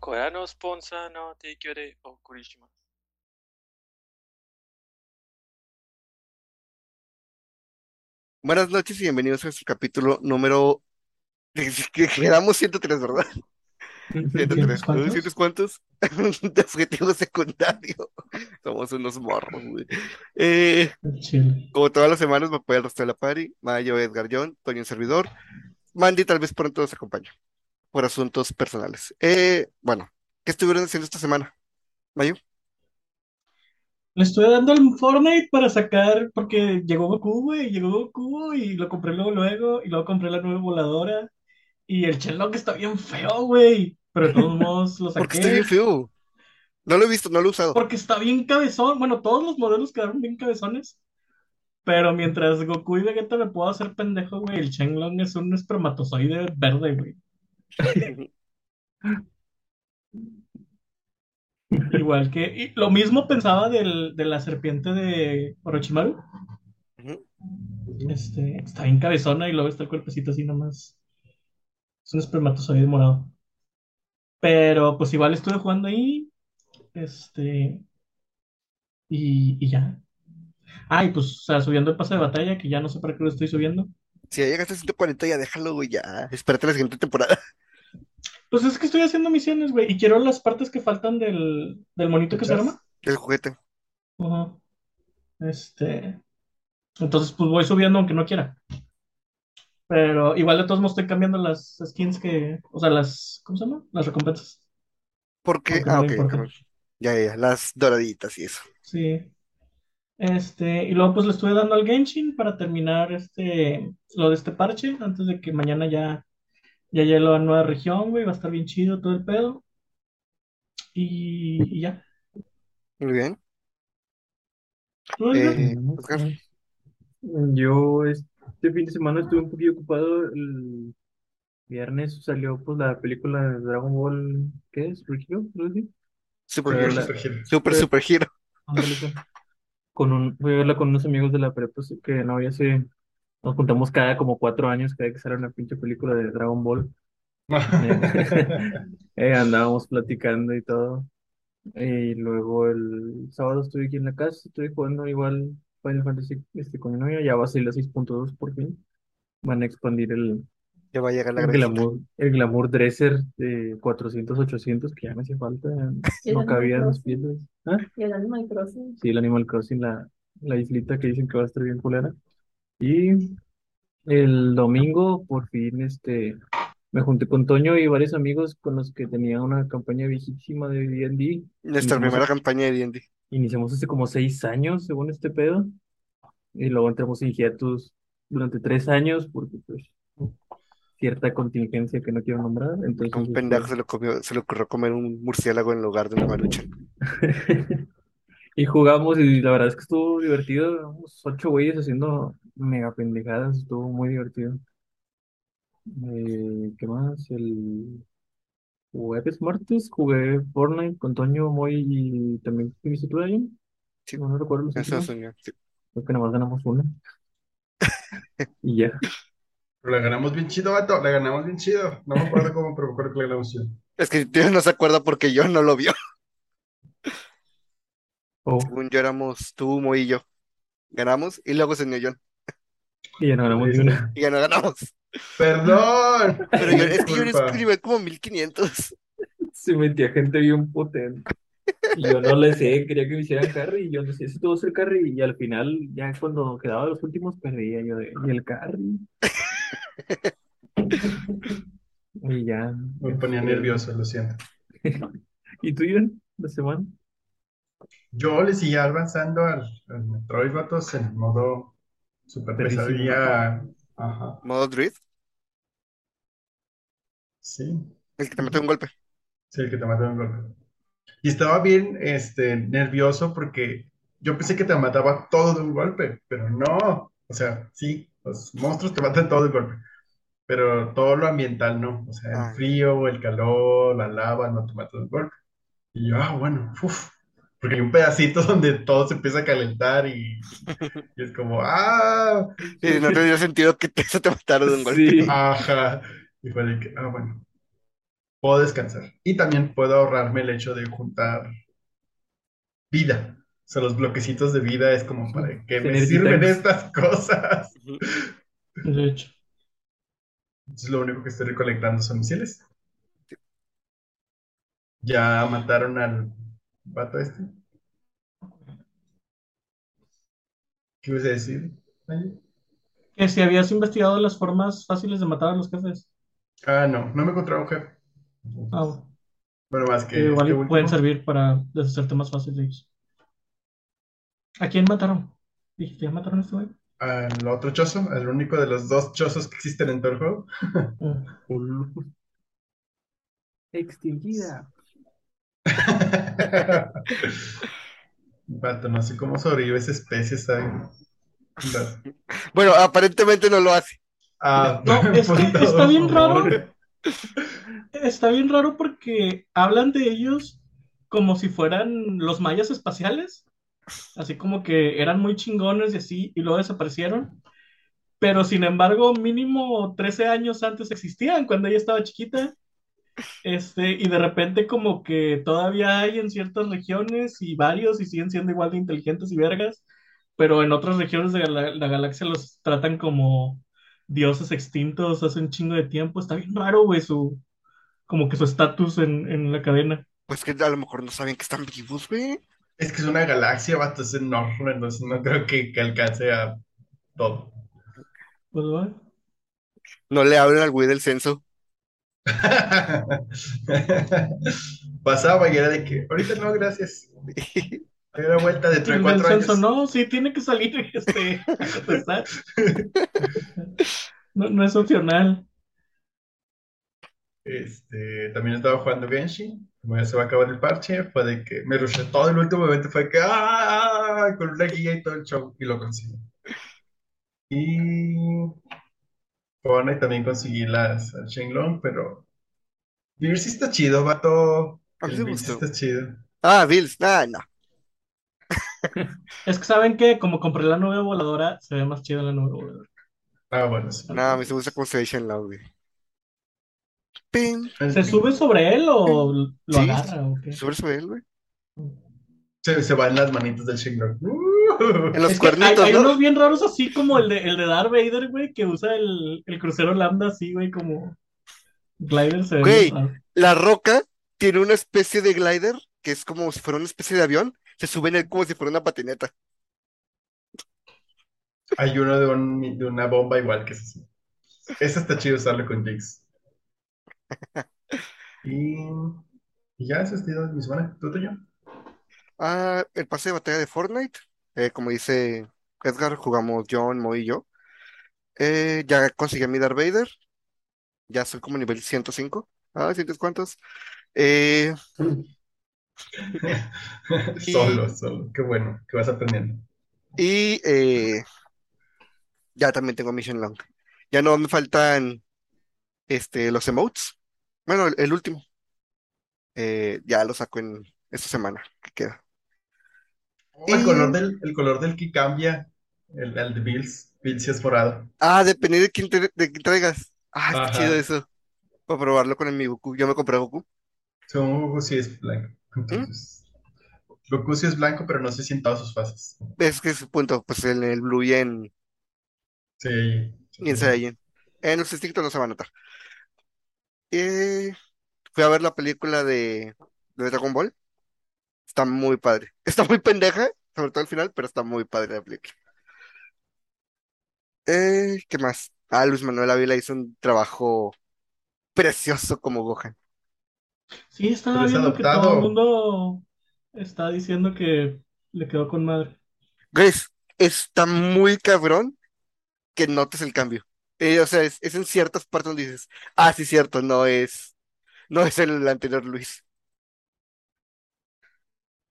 これのスポンサーの提供でお送りします。Buenas noches y bienvenidos a este capítulo número... que Quedamos 103, ¿verdad? 103. ¿Cuántos? ¿Cientos cuántos? De objetivo secundario. Somos unos morros, güey. Eh, Chile. como todas las semanas me apoya el resto de la party. Mayo, Edgar John, Toño un servidor. Mandy tal vez pronto nos acompaña. Por asuntos personales. Eh, bueno, ¿qué estuvieron haciendo esta semana? Mayo. Le estoy dando el Fortnite para sacar, porque llegó Goku, güey, llegó Goku y lo compré luego, luego, y luego compré la nueva voladora, y el Shenlong está bien feo, güey, pero de todos modos lo Porque saqué, está bien feo. No lo he visto, no lo he usado. porque está bien cabezón, bueno, todos los modelos quedaron bien cabezones, pero mientras Goku y Vegeta me puedo hacer pendejo, güey, el Shenlong es un espermatozoide verde, güey, igual que, y lo mismo pensaba del, de la serpiente de Orochimaru. Este, está bien cabezona y luego está el cuerpecito así nomás. Es un espermatozoide morado. Pero pues igual estuve jugando ahí. Este. Y, y ya. Ah, y pues, o sea, subiendo el pase de batalla, que ya no sé para qué lo estoy subiendo. Si ya llegaste a 140, ya déjalo, güey, ya. Espérate la siguiente temporada. Pues es que estoy haciendo misiones, güey. Y quiero las partes que faltan del, del monito que se arma. El juguete. Ajá. Este. Entonces, pues voy subiendo aunque no quiera. Pero igual de todos modos estoy cambiando las skins que. O sea, las. ¿Cómo se llama? Las recompensas. Porque, ah, no ok, importa. ya, ya, las doraditas y eso. Sí. Este, y luego pues le estuve dando al Genshin para terminar este, lo de este parche, antes de que mañana ya, ya llegue la nueva región, güey, va a estar bien chido todo el pedo. Y, y ya. Muy bien. ¿Tú, Edgar? Eh, Oscar, Yo este fin de semana estuve un poquito ocupado. El viernes salió pues la película de Dragon Ball, ¿qué es? ¿Super Hero? ¿Algo así? Super Pero Hero. la- Super Hero. Super, Pero- super Hero. ándale, pues. Con un, fui a verla con unos amigos de la prepa que no ya sé, nos juntamos cada como cuatro años cada vez que sale una pinche película de Dragon Ball. Eh, andábamos platicando y todo. Y luego el sábado estuve aquí en la casa, estuve jugando igual Final Fantasy este, con mi novia, ya va a salir la 6.2 por fin. Van a expandir el, Ya va a llegar la el glamour, el glamour dresser de 400, 800, que ya me hacía falta, ¿Y el no cabía en Animal las Crossing? piezas. ¿Ah? Y el Animal Crossing. Sí, el Animal Crossing, la, la islita que dicen que va a estar bien culera. Y el domingo, por fin, este, me junté con Toño y varios amigos con los que tenía una campaña viejísima de D&D. Nuestra Iniciamos, primera campaña de D&D. iniciamos hace como seis años, según este pedo, y luego entramos en hiatus durante tres años, porque pues cierta contingencia que no quiero nombrar, entonces un este, pendejo se le, comió, se le ocurrió comer un murciélago en lugar de una marucha. Y jugamos y la verdad es que estuvo divertido, éramos ocho güeyes haciendo mega pendejadas, estuvo muy divertido. Eh, ¿qué más? El jueves, martes jugué Fortnite con Toño, Moy y también viniste tú, Dayan? Sí, No, no recuerdo los eso últimos, soñó. Sí. creo que nada más ganamos una y ya. Pero la ganamos bien chido, vato. La ganamos bien chido. No me acuerdo cómo, pero me acuerdo que la ganamos chido. Es que Dios no se acuerda porque yo no lo vio. Oh, Según yo éramos tú, Mo y yo. Ganamos y luego se unió John. Y ya no ganamos ni una. Y ya no ganamos. Perdón. Pero yo, es que yo Disculpa. escribí como 1500. Se metía gente bien potente. Y yo no le sé, quería que me hicieran carry y yo no sé si tuvo ser carry y al final, ya cuando quedaba los últimos, perdía yo de, y el carry. Y ya. Me ponía este, nervioso, lo siento. ¿Y tú, Ian, la semana? Yo le seguía avanzando al, al Metroid, vatos, en modo super pesadilla. Ajá. Modo Druid. Sí. El que te mete un golpe. Sí, el que te mata un golpe. Y estaba bien, este, nervioso porque yo pensé que te mataba todo de un golpe, pero no. O sea, sí, los monstruos te matan todo de un golpe, pero todo lo ambiental no. O sea, Ah. el frío, el calor, la lava no te mata de un golpe. Y yo, ah, bueno, uf. Porque hay un pedacito donde todo se empieza a calentar y, y es como, ah, Y no tendría sentido que te- eso te matara de un golpe. Sí. ajá. Y fue de que, ah, bueno. puedo descansar. Y también puedo ahorrarme el hecho de juntar vida. O sea, los bloquecitos de vida es como para qué me sirven estas cosas. De hecho. Entonces lo único que estoy recolectando son misiles. Ya mataron al vato este. ¿Qué ibas a decir? Ay. Que si habías investigado las formas fáciles de matar a los jefes. Ah, no, no me encontré un jefe. Ah, bueno. Bueno, más Que igual este pueden último, servir para deshacerte más fácil de ellos. ¿A quién mataron? ¿Dijiste, ya mataron a este güey? al otro chozo, al único de los dos chozos que existen en todo el juego. Mm. Extinguida. Vato, no sé cómo sobrevive esa especie, ¿saben? Bueno, aparentemente no lo hace. Ah, No, es que está bien raro. Está bien raro porque hablan de ellos como si fueran los mayas espaciales. Así como que eran muy chingones y así, y luego desaparecieron. Pero sin embargo, mínimo 13 años antes existían, cuando ella estaba chiquita. Este, y de repente como que todavía hay en ciertas regiones y varios y siguen siendo igual de inteligentes y vergas, pero en otras regiones de la, la galaxia los tratan como dioses extintos hace un chingo de tiempo. Está bien raro, güey, su, como que su estatus en, en la cadena. Pues que a lo mejor no saben que están vivos, güey. Es que es una galaxia, vato, es enorme, entonces no creo que, que alcance a todo. Pues, bueno. No le hablen al güey del censo. Pasaba y era de que, ahorita no, gracias. Hay una vuelta dentro de cuatro años. no, sí, tiene que salir este, contestar. No, no es opcional. Este, también estaba jugando Genshin. Como ya se va a acabar el parche, fue de que me rushé todo el último momento. Fue que, ¡ah! Con una guía y todo el show. Y lo conseguí. Y. Bueno, y también conseguí las al Shenlong, pero. Vivir sí está chido, vato. A mí El gustó. está chido. Ah, Bills. Ah, no. Es que saben que como compré la nube voladora, se ve más chido la nube voladora. Ah, bueno, sí. No, a mí se me gusta cómo se ve Shenlong, güey. Pin. ¿Se sube sobre él o lo Sí. agarra o qué? Sobre sobre él, güey. Se, se van las manitas del Shenlong. En los Es hay, cuernitos, hay ¿no? unos bien raros así como el de, el de Darth Vader, güey, que usa el, el crucero lambda así, güey, como glider. Se ve Güey. La roca tiene una especie de glider que es como si fuera una especie de avión. Se sube en él como si fuera una patineta. Hay uno de, un- de una bomba igual que es así. Ese está chido usarlo con Jigs. Y, y ya, eso es todo de mi semana. ¿Tú, Toño? Ah, el pase de batalla de Fortnite. Eh, como dice Edgar, jugamos John, Mo y yo. Eh, ya conseguí mi Darth Vader. Ya soy como nivel 105. Ah, ¿sientes cuántos? Eh, Solo, solo. Qué bueno que vas aprendiendo. y eh, ya también tengo Mission Long. Ya no me faltan este, los emotes. Bueno, el, el último. Eh, ya lo saco en esta semana que queda. El color del, el color del que cambia, el, el de Bills. Bills sí es morado. Ah, depende de quién, te, de quién traigas. Ah, está Ajá. chido eso. Para probarlo con el mi Goku. Yo me compré Goku. Según Goku sí es blanco. Entonces, Goku sí es blanco, pero no sé si en todas sus fases. Es que es su punto, pues en el Blue y en, Sí. y en Saiyan. En los estrictos no se va a notar. Eh, fui a ver la película de, de Dragon Ball. Está muy padre. Está muy pendeja, sobre todo al final, pero está muy padre la película. Eh, ¿qué más? Ah, Luis Manuel Ávila hizo un trabajo precioso como Gohan. Sí, estaba Pero es viendo que todo el mundo está diciendo que le quedó con madre. Grace, está muy cabrón que notes el cambio. Eh, o sea, es, es en ciertas partes donde dices, ah, sí, cierto, no es, no es el anterior Luis.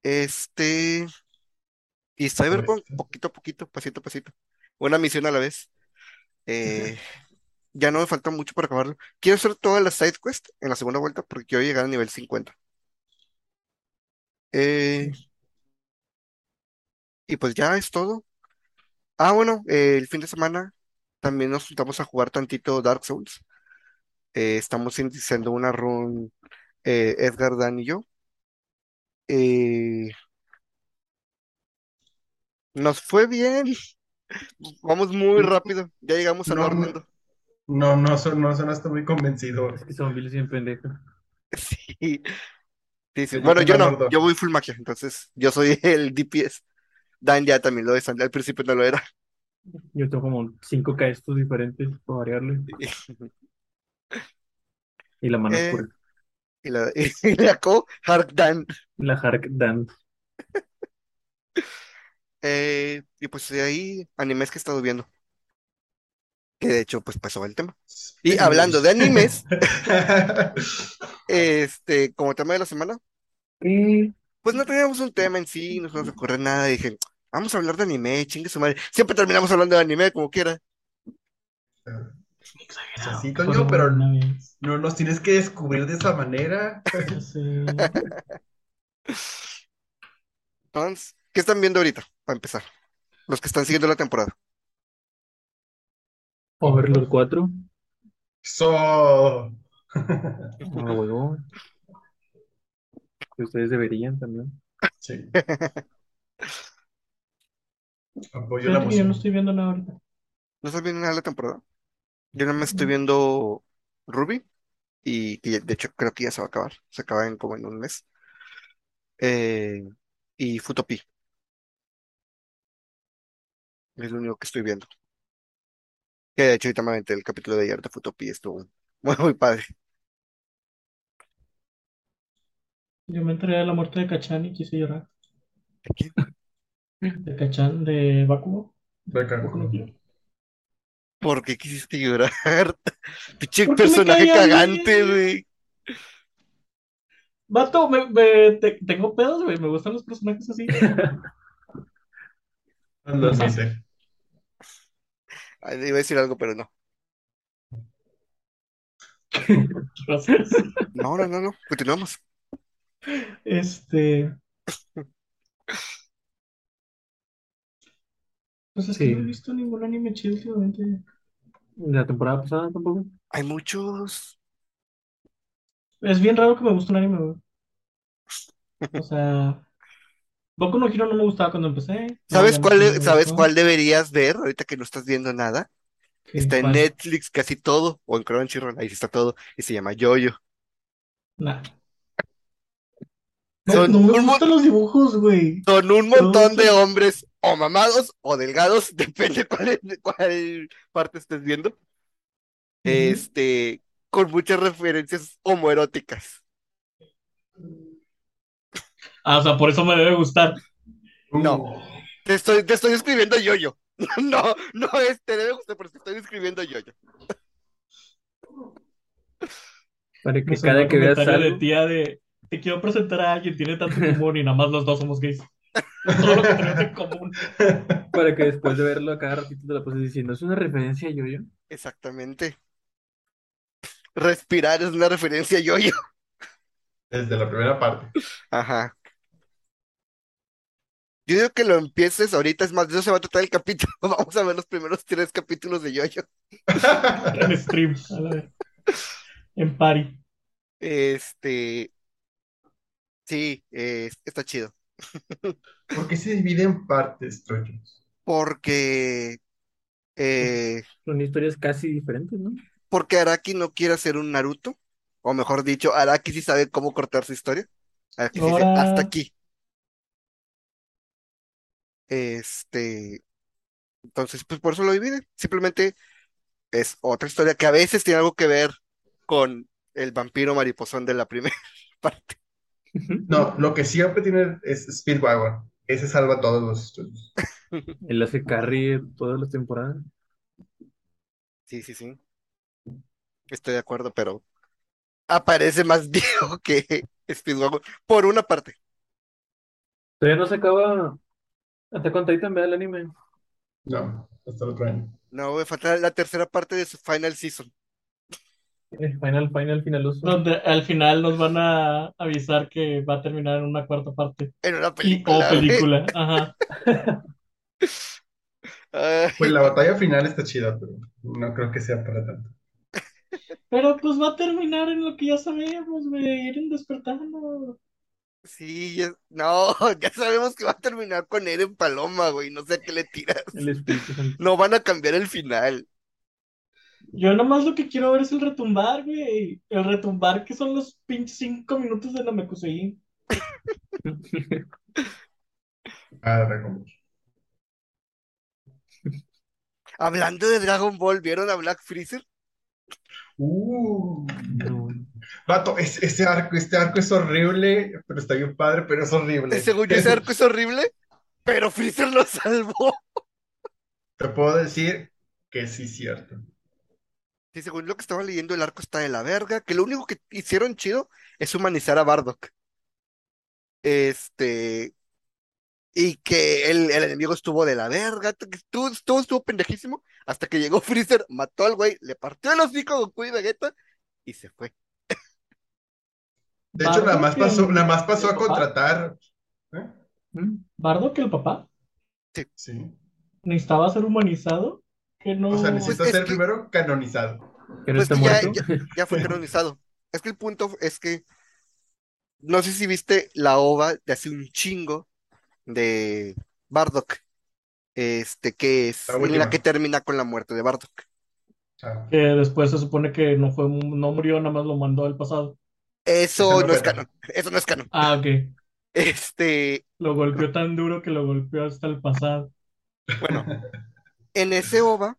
Este, y Cyberpunk, poquito a poquito, pasito a pasito. Una misión a la vez. Eh, ya no me falta mucho para acabarlo. Quiero hacer todas las side quests en la segunda vuelta porque quiero llegar a nivel 50. Eh, y pues ya es todo. Ah, bueno, eh, el fin de semana también nos juntamos a jugar tantito Dark Souls. Eh, estamos iniciando una run eh, Edgar, Dan y yo. Eh, nos fue bien. Vamos muy rápido. Ya llegamos a No, no, no, son- no sonaste muy convencido. Es que son Billy bien pendejo. Sí. Sí, sí. Yo Bueno, yo no, yo voy full magia, entonces yo soy el DPS. Dan ya también lo es, al principio no lo era. Yo tengo como cinco caestos diferentes para variarle. Y la mano Eh. oscura. Y la, y la co, Hark Dan. La Hark Dan. Eh, y pues de ahí, animes que he estado viendo. Que de hecho, pues pasó el tema. Y hablando de animes, este, como tema de la semana, pues no teníamos un tema en sí, no se nos ocurre nada. Y dije, vamos a hablar de anime, chingue su madre. Siempre terminamos hablando de anime, como quiera. Exagerado. Sí, Cosa Toño, pero una vez. No nos tienes que descubrir de esa manera. Entonces, ¿qué están viendo ahorita? Para empezar. Los que están siguiendo la temporada. Overlord 4. So. A huevo. Que ustedes deberían también. Sí. Apoyo la yo no estoy viendo nada ahorita. ¿No estás viendo nada de la temporada? Yo nada más estoy viendo Ruby. Y que de hecho creo que ya se va a acabar. Se acaba en como en un mes. Eh, y Futopi. Es lo único que estoy viendo. Que de hecho ahorita me aventé el capítulo de ayer de Futopi. Estuvo muy, muy padre. Yo me enteré de la muerte de Kachan y quise llorar. ¿Qué? De Kachan, de Bakugo. No Hero. ¿Por qué quisiste llorar? Pinche personaje cagante, güey. Vato, me, me- te- tengo pedos, güey. Me gustan los personajes así. Lo sé. Ay, iba a decir algo, pero no. Gracias. No, no, no, no. Continuamos. Este. Pues es que Sí. no he visto ningún anime chido últimamente. La temporada pasada tampoco. Hay muchos. Es bien raro que me guste un anime, güey. O sea, Boku no Hero no me gustaba cuando empecé. ¿Sabes No, cuál, no me sabes cuál deberías ver ahorita que no estás viendo nada? ¿Qué? Está en ¿Cuál? Netflix casi todo, o en Crunchyroll, ahí sí está todo, y se llama Yoyo. Nah. No, Son no me gustan los dibujos, güey. son un No montón de hombres, o mamados, o delgados, depende cuál, cuál parte estés viendo, este, con muchas referencias homoeróticas. Ah, o sea, por eso me debe gustar. No. Uh, Te estoy, te estoy describiendo Yoyo. No, no es, te debe gustar, pero te estoy describiendo Yoyo. Para que sonó cada que veas comentario de algo. tía de te quiero presentar a alguien, tiene tanto en común y nada más los dos somos gays. Todo lo que tenemos en común. Para que después de verlo a cada ratito te la pases diciendo, ¿es una referencia a yo-yo? Exactamente. Respirar es una referencia a Yoyo. Desde la primera parte. Ajá. Yo digo que lo empieces ahorita, es más, de eso se va a tratar el capítulo. Vamos a ver los primeros tres capítulos de Yoyo. En stream, a la vez. En party. Este, sí, eh, está chido. ¿Por qué se divide en partes, Troyos? Porque, eh, Son historias casi diferentes, ¿no? porque Araki no quiere hacer un Naruto, o mejor dicho, Araki sí sabe cómo cortar su historia. Araki sí dice, Ahora- hasta aquí. Este, entonces, pues por eso lo divide. Simplemente es otra historia que a veces tiene algo que ver con el vampiro mariposón de la primera parte. No, lo que siempre tiene es Speedwagon. Ese salva todos los estudios. Él hace carry todas las temporadas. Sí, sí, sí. Estoy de acuerdo, pero aparece más viejo que Speedwagon por una parte. Todavía no se acaba Attack on Titan, vea el anime. No, hasta el otro año. No, me falta la tercera parte de su final season. Eh, Final, final, finaloso. Donde al final nos van a avisar que va a terminar en una cuarta parte. En una Y, o película. película. Ajá. Pues la batalla final está chida, pero no creo que sea para tanto. Pero pues va a terminar en lo que ya sabemos, güey, Eren despertando. Sí, ya- no, ya sabemos que va a terminar con Eren Paloma, güey. No sé a qué le tiras. El Espíritu. No van a cambiar el final. Yo nomás lo que quiero ver es el retumbar, güey. El retumbar que son los pinches cinco minutos de Namekusei. Ah, Dragon Ball. Hablando de Dragon Ball, ¿vieron a Black Freezer? Uh, No. vato, es- ese arco, este arco es horrible, pero está bien padre, pero es horrible. Según yo, ese arco es horrible, pero Freezer lo salvó. Te puedo decir que sí es cierto. Sí, según lo que estaba leyendo, el arco está de la verga, que lo único que hicieron chido es humanizar a Bardock. Este, y que el, el enemigo estuvo de la verga, que estuvo, pendejísimo, hasta que llegó Freezer, mató al güey, le partió el hocico a Goku y Vegeta, y se fue. De hecho, nada más Bardock, pasó, nada más pasó a contratar. ¿eh? ¿Mm? Bardo que el papá Sí. necesitaba ser humanizado. Que no. O sea, necesita Pues es ser que- primero canonizado. ¿Que no Pues está que muerto? ya, ya fue canonizado. Es que el punto es que no sé si viste la ova de hace un chingo de Bardock, este que es La que termina con la muerte de Bardock. Ah, Que después se supone que no fue, no murió, nada más lo mandó al pasado. Eso Eso no no es canon, eso no es canon. Ah, ok. Este, Lo golpeó tan duro que lo golpeó hasta el pasado. bueno, en ese ova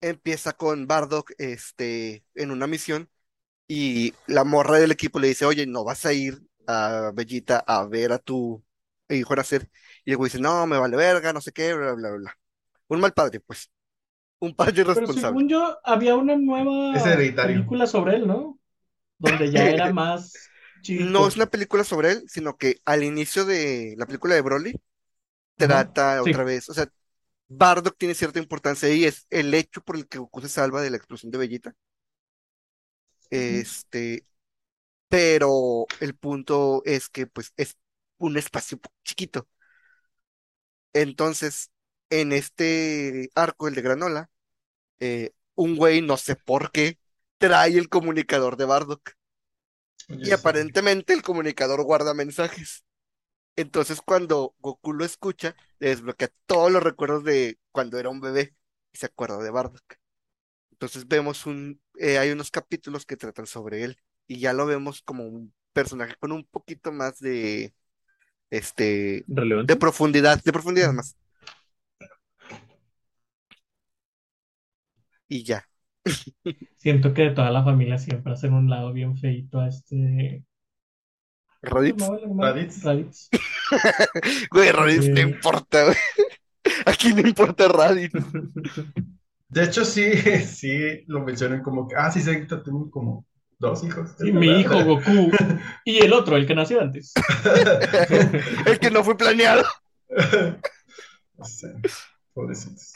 empieza con Bardock, este, en una misión y la morra del equipo le dice, oye, no vas a ir a Bellita a ver a tu hijo nacer. Y el güey dice, no, me vale verga, no sé qué, bla, bla, bla. Un mal padre, pues. Un padre Pero responsable. según yo, había una nueva película sobre él, ¿no? Donde ya era más chico. No es una película sobre él, sino que al inicio de la película de Broly trata Sí. otra vez, o sea, Bardock tiene cierta importancia y es el hecho por el que Goku se salva de la explosión de Bellita. Este, pero el punto es que pues es un espacio chiquito. Entonces, en este arco, el de Granola, eh, un güey, no sé por qué, trae el comunicador de Bardock. Y aparentemente el comunicador guarda mensajes. Entonces, cuando Goku lo escucha, le desbloquea todos los recuerdos de cuando era un bebé y se acuerda de Bardock. Entonces vemos un, eh, hay unos capítulos que tratan sobre él y ya lo vemos como un personaje con un poquito más de, este, ¿Relevante? de profundidad, de profundidad más. Y ya. Siento que de toda la familia siempre hacen un lado bien feito a este. Raditz. Raditz. Raditz. Güey, Raditz Sí. no importa, güey. ¿A quién le importa Raditz? De hecho, sí, sí, lo mencionan como que, ah, sí, sí, tengo como dos hijos. Sí, mi hijo Goku. Y el otro, el que nació antes. El que no fue planeado. Pobrecitos.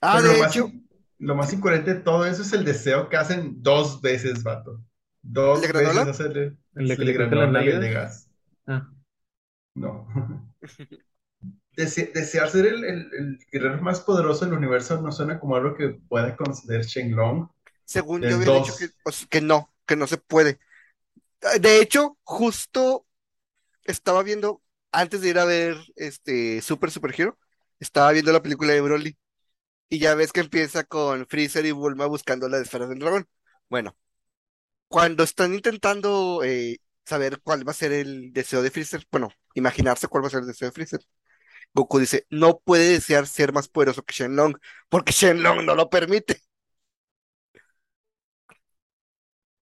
Ah, Pero de lo más, hecho, lo más incoherente de todo eso es el deseo que hacen dos veces, vato. Dos ¿El de granola? veces hacerle ¿El de el granola y el de gas. Ah, No. Dese- desear ser el, el- el guerrero más poderoso del universo no suena como algo que pueda conceder Shenlong. según yo había dicho dos. que, o sea, que no, que no se puede. Ah, De hecho, justo estaba viendo, antes de ir a ver este Super Super Hero, estaba viendo la película de Broly. Y ya ves que empieza con Freezer y Bulma buscando las esferas del dragón. Bueno, cuando están intentando eh, saber cuál va a ser el deseo de Freezer, bueno, imaginarse cuál va a ser el deseo de Freezer, Goku dice, no puede desear ser más poderoso que Shenlong, porque Shenlong no lo permite. ¿es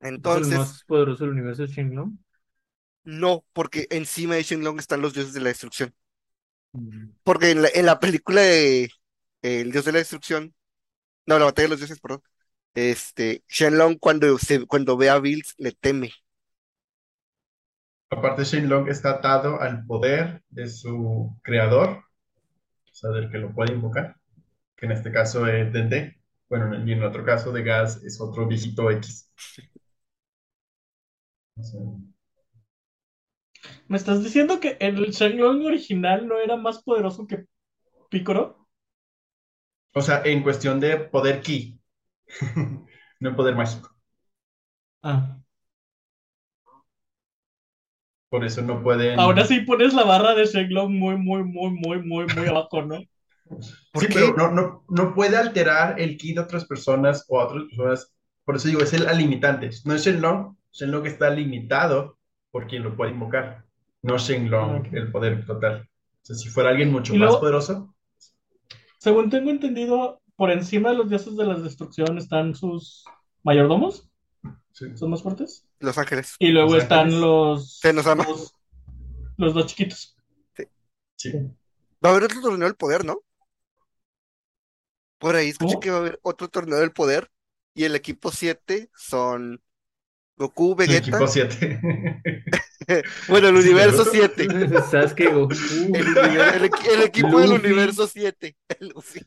el Entonces, más poderoso del universo es Shenlong? no, porque encima de Shenlong están los dioses de la destrucción. Mm. Porque en la, en la película de eh, El Dios de la Destrucción, no, la batalla de los dioses, perdón, este, Shenlong cuando, se, cuando ve a Bills le teme. Aparte, Shenlong está atado al poder de su creador, o sea, del que lo puede invocar, que en este caso es Dende. Bueno, y en otro caso de Gas es otro viejito X. O sea, ¿Me estás diciendo que el Shenlong original no era más poderoso que Piccolo? o sea, en cuestión de poder ki, no poder mágico. Ah. Por eso no pueden. Aún así pones la barra de Shenlong muy, muy, muy, muy, muy, muy abajo, ¿no? ¿Por Sí, qué? pero no, no, no puede alterar el ki de otras personas o a otras personas. Por eso digo, es el limitante. No es Shenlong. Shenlong está limitado por quien lo puede invocar. No Shenlong, Ok. el poder total. O sea, si fuera alguien mucho Y más luego- poderoso, Según tengo entendido, por encima de los dioses de la destrucción están sus mayordomos, sí. son más fuertes. Los Ángeles. Y luego Los están ángeles. los, Se nos ama. los, los dos chiquitos. Sí. Va a haber otro torneo del poder, ¿no? Por ahí escuché ¿Cómo? que va a haber otro torneo del poder. Y el equipo 7 son Goku, El Vegeta. equipo 7. Bueno, el ¿Sí, universo Naruto? 7. Sasuke, Goku. El, el el equipo del universo 7. El Luffy.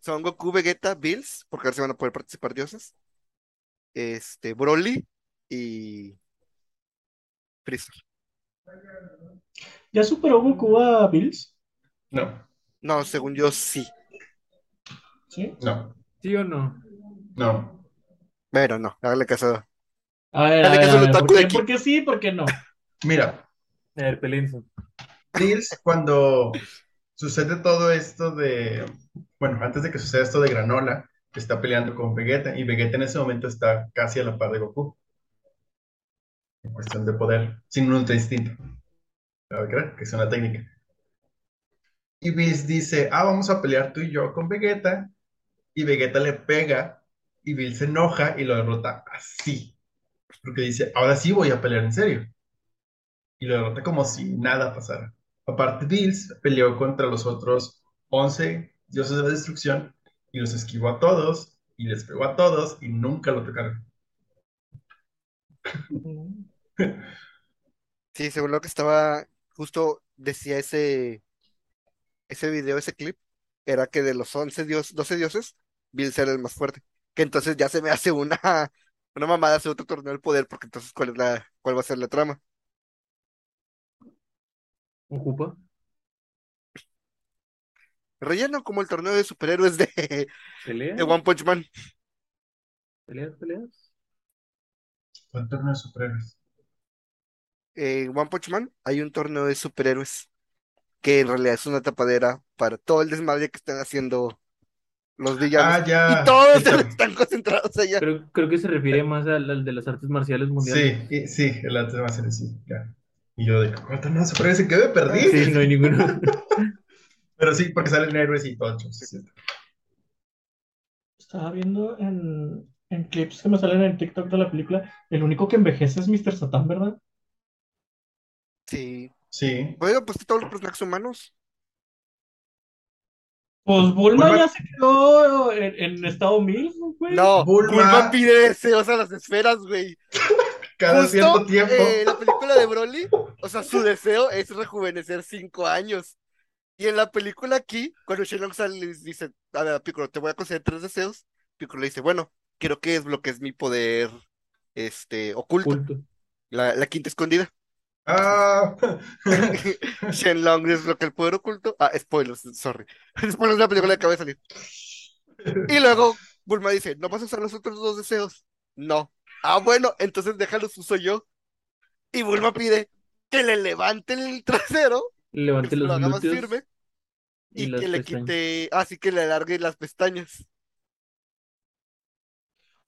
Son Goku, Vegeta, Bills, porque ahora sí van a poder participar dioses. Este, Broly y Freezer. ¿Ya superó Goku a Bills? No, No, según yo sí. ¿Sí? no, ¿Sí o no? no. Pero no, hágale caso. A ver, a Dale, ver, a ver, ¿por de qué, aquí. por qué sí, por qué no? Mira, A ver. Bills, cuando sucede todo esto de, bueno, antes de que suceda esto de Granola, está peleando con Vegeta, y Vegeta en ese momento está casi a la par de Goku, en cuestión de poder, sin un ultra instinto, ¿Sabe qué? que es una técnica. Y Bills dice, ah, vamos a pelear tú y yo con Vegeta, y Vegeta le pega, y Bills se enoja y lo derrota así, porque dice, ahora sí voy a pelear en serio y lo derrota como si nada pasara. Aparte, Bills peleó contra los otros 11 dioses de la destrucción y los esquivó a todos y les pegó a todos y nunca lo tocaron. Sí, según lo que estaba, justo decía ese, ese video, ese clip, era que de los 11 dios, 12 dioses, Bills era el más fuerte. Que entonces ya se me hace una, una mamada hacer otro torneo del poder, porque entonces ¿cuál es la, cuál va a ser la trama? ¿Ocupa? Relleno como el torneo de superhéroes de, ¿Peleas? de One Punch Man. ¿Peleas? ¿Peleas? El torneo de superhéroes. En One Punch Man hay un torneo de superhéroes que en realidad es una tapadera para todo el desmadre que están haciendo los villanos. Ah, ya. Y todos Está- están concentrados allá. Creo, creo que se refiere más al, al de las artes marciales mundiales. Sí, sí, el antes de más sí, ya. Y yo de ¿cuál torneo de superhéroes se quedó? Perdí. Sí, no hay ninguno. Pero sí, porque salen héroes y tochos. sí, sí. Estaba viendo en, en clips que me salen en TikTok de la película. El único que envejece es Mr. Satan, ¿verdad? Sí. Sí. Bueno, pues todos los personajes humanos. Pues Bulma Bulma- ya se quedó en, en estado mil, güey. No, Bulma. Bulma pide deseos a las esferas, güey. Cada Justo, cierto tiempo. eh, la película de Broly, o sea, su deseo es rejuvenecer cinco años. Y en la película aquí, cuando Shenlong sale y dice, a ver, Piccolo, te voy a conceder tres deseos, Piccolo le dice, bueno, quiero que desbloquees mi poder este, oculto, Culto. la, la quinta escondida. Ah. Shenlong desbloquea el poder oculto. Ah, spoilers, sorry. Spoilers de la película que acaba de salir. Y luego Bulma dice, ¿no vas a usar los otros dos deseos? No. Ah, bueno, entonces déjalos uso yo. Y Bulma pide que le levante el trasero, que Levante se los lo haga más glúteos firme y que le pestañas. quite, así que le alargue las pestañas.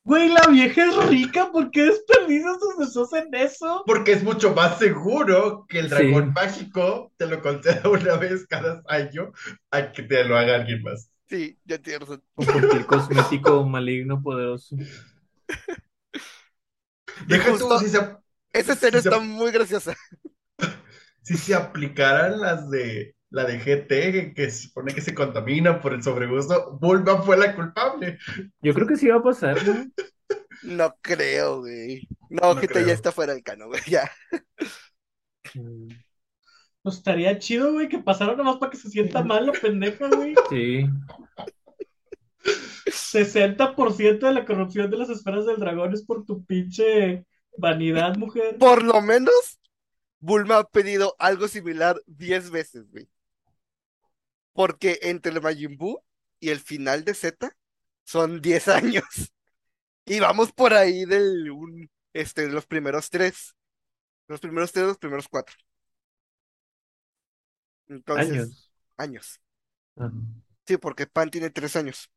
Güey, la vieja es rica, ¿por qué desperdicia sus deseos en eso? Porque es mucho más seguro que el dragón Sí. mágico te lo conceda una vez cada año a que te lo haga alguien más. Sí, ya tienes razón. O cualquier cosmético maligno poderoso. Deja justo- tú, si se, Esa escena se- está muy graciosa. si se aplicaran las de la de GT, que, se supone que se contamina por el sobreuso, Bulma fue la culpable. Yo creo que sí va a pasar, ¿no? No creo, güey. No, No creo. ya está fuera del cano, güey. Ya. Mm, Pues estaría chido, güey, que pasara nomás para que se sienta mal la pendeja, güey. Sí. 60% de la corrupción de las esferas del dragón es por tu pinche vanidad, mujer. Por lo menos, Bulma ha pedido algo similar 10 veces, güey. Porque entre el Majin Buu y el final de Z son 10 años. Y vamos por ahí del un, este, los primeros tres. Los primeros tres, los primeros cuatro. Entonces, Años. años. Ah. Sí, porque Pan tiene tres años.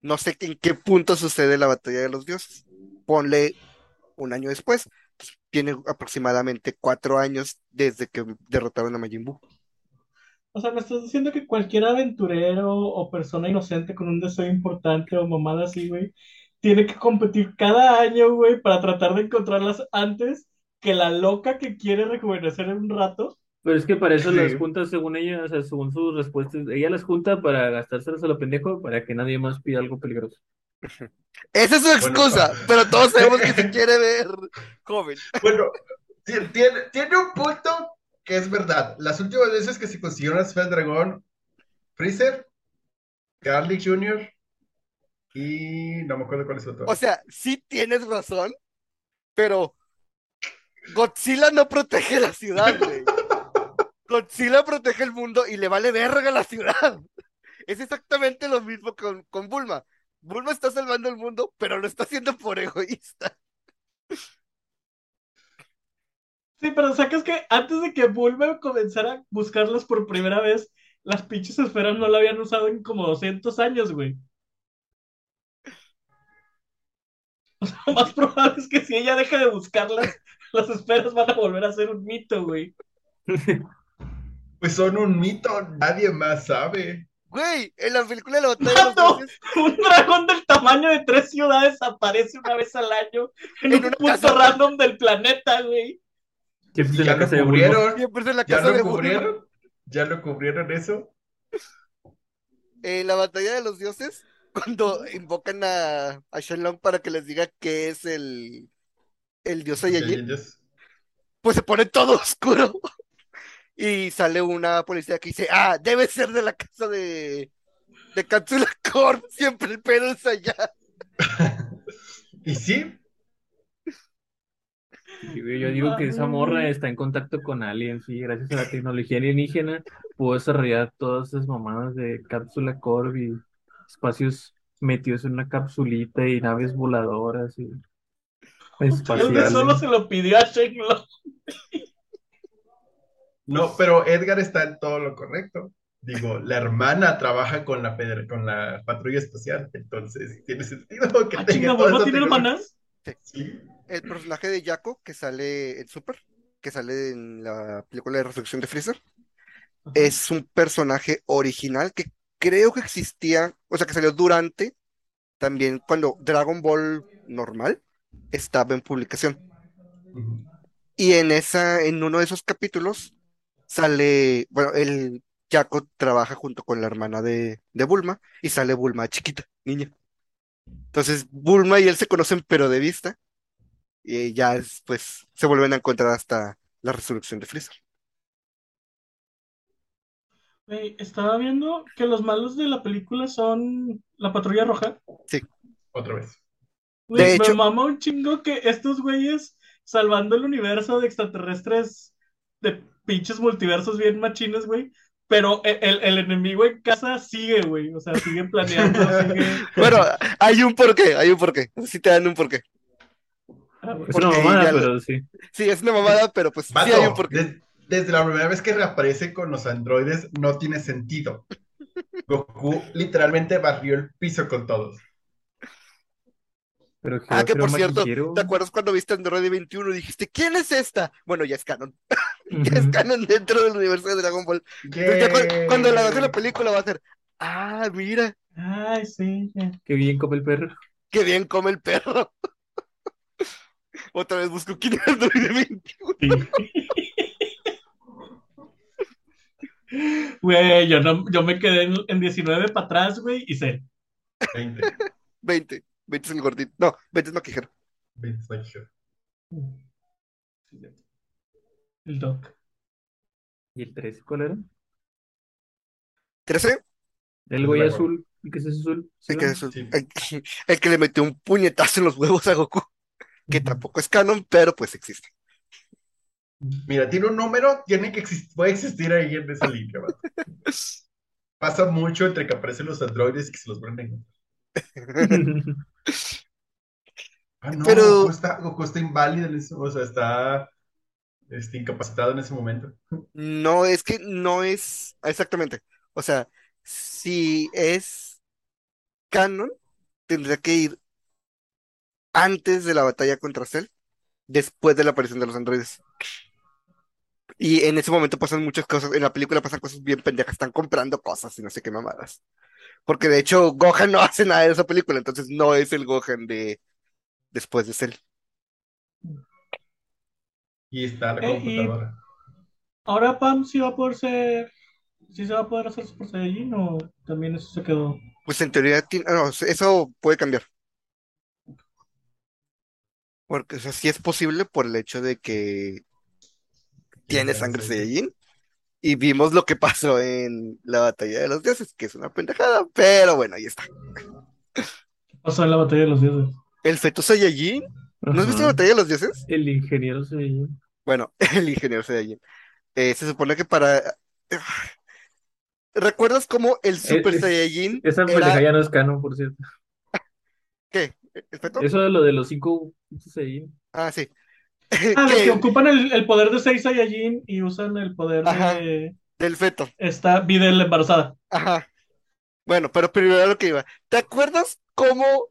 No sé en qué punto sucede la batalla de los dioses. Ponle un año después. Pues, tiene aproximadamente cuatro años desde que derrotaron a Majin Buu. O sea, me estás diciendo que cualquier aventurero o persona inocente con un deseo importante o mamada así, güey, tiene que competir cada año, güey, para tratar de encontrarlas antes que la loca que quiere rejuvenecer en un rato. Pero es que para eso Sí. las junta según ella, o sea, según sus respuestas, ella las junta para gastárselas a lo pendejo para que nadie más pida algo peligroso. Esa es su Bueno, excusa, pero todos sabemos que se quiere ver joven. Bueno, ti- tiene, tiene un punto que es verdad. Las últimas veces que se consiguieron las esferas del dragón, Freezer, Garlic Jr. y no me acuerdo cuál es otro. O sea, sí tienes razón, pero Godzilla no protege la ciudad, güey. Godzilla protege el mundo y le vale verga la ciudad. Es exactamente lo mismo con, con Bulma. Bulma está salvando el mundo, pero lo está haciendo por egoísta. Sí, pero sacas que antes de que Bulma comenzara a buscarlas por primera vez, las pinches esferas no la habían usado en como 200 años, güey. O sea, lo más probable es que si ella deja de buscarlas, las esferas van a volver a ser un mito, güey. Pues son un mito, nadie más sabe. Güey, en la película de la batalla de los Un dragón del tamaño de tres ciudades aparece una vez al año en, En un una punto casa. random del planeta, güey. Siempre ya la lo casa de cubrieron, siempre es en la ya casa lo de cubrieron, ya lo cubrieron eso. En la batalla de los dioses, cuando invocan a, a Shenlong para que les diga qué es el, el dios Saiyajin, pues se pone todo oscuro. Y sale una policía que dice, ah, debe ser de la casa de, de Katsura Corp, siempre el pedo es allá. Y sí, Yo digo que esa morra está en contacto con aliens y gracias a la tecnología alienígena pudo desarrollar todas esas mamadas de cápsula Corp y espacios metidos en una capsulita y naves voladoras y espaciales. solo se lo pidió a Shenlong. No, pero Edgar está en todo lo correcto. Digo, la hermana trabaja con la, con la patrulla espacial, entonces tiene sentido que Ah, tenga chinga, toda ¿Bulma esa tiene hermanas? Sí. El personaje de Jaco, que sale en Super, que sale en la película de Reflexión de Freezer, es un personaje original que creo que existía, o sea, que salió durante, también cuando Dragon Ball normal estaba en publicación. Y en esa, en uno de esos capítulos sale, bueno, el Jaco trabaja junto con la hermana de, de Bulma y sale Bulma chiquita, niña. Entonces Bulma y él se conocen pero de vista y ya es, pues se vuelven a encontrar hasta la resurrección de Freezer. Güey, estaba viendo que los malos de la película son la Patrulla Roja. Otra vez. De me hecho- mama un chingo que estos güeyes salvando el universo de extraterrestres de pinches multiversos bien machines, güey. Pero e- el, el enemigo en casa sigue, güey. O sea, sigue planeando, sigue. Bueno, hay un porqué, hay un porqué. Sí te dan un porqué. Ah. Es una mamada, lo- pero sí. Sí, es una mamada, pero pues sí hay un porqué. des- desde la primera vez que reaparece con los androides, no tiene sentido. Goku literalmente barrió el piso con todos. Pero Ah, que por cierto, Maquillero, ¿te acuerdas cuando viste Android 21 y dijiste, ¿quién es esta? Bueno, ya es canon. Ya es canon dentro del universo de Dragon Ball. Entonces, ya cu- cuando la veas en la película va a ser, ah, mira, Ay, sí. Qué bien come el perro. qué bien come el perro. Otra vez busco quién es Android 21. Güey, yo, no, yo me quedé en, en 19 para atrás, güey, y sé. 20. 20. 20 es el gordito. No, 20 es maquijero. 20 soy yo. El doc. ¿Y el 13 cuál era? 13, El güey azul, el que es azul. ¿sí, el que, es el, Sí. el que- el que le metió un puñetazo en los huevos a Goku. Que tampoco es canon, pero pues existe. Mira, tiene un número, tiene que exist- puede existir ahí en esa línea. Pasa mucho entre que aparecen los androides y que se los vuelven. Ah, no, Pero- Goku está, Goku está inválido o sea, está este, incapacitado en ese momento. No, es que no es exactamente. O sea, si es canon, tendría que ir antes de la batalla contra Cell, después de la aparición de los androides. Y en ese momento pasan muchas cosas, en la película pasan cosas bien pendejas, están comprando cosas y no sé qué mamadas. Porque de hecho Gohan no hace nada de esa película, entonces no es el Gohan de después de Cell. Y está la Eh, computadora. Ahora Pam sí va a poder ser. ¿Sí se va a poder hacer Super Saiyajin o también eso se quedó? Pues en teoría, ti- no, eso puede cambiar. Porque, o sea, sí es posible por el hecho de que tiene sangre Saiyajin. Y vimos lo que pasó en la batalla de los dioses, que es una pendejada, pero bueno, ahí está. ¿Qué pasó en la batalla de los dioses? El feto Saiyajin, ¿no has visto la batalla de los dioses? El ingeniero se Bueno, el ingeniero Saiyajin. Eh, se supone que para... ¿Recuerdas cómo el Super es- Saiyajin Esa era... ya no es canon, por cierto. ¿Qué? ¿El feto? Eso de lo de los cinco Saiyajin. Ah, sí. Ah, los Que- ocupan el, el poder de 6 Saiyajin y usan el poder Ajá. de Del feto. esta Videl embarazada. Ajá. Bueno, pero primero lo que iba. ¿Te acuerdas cómo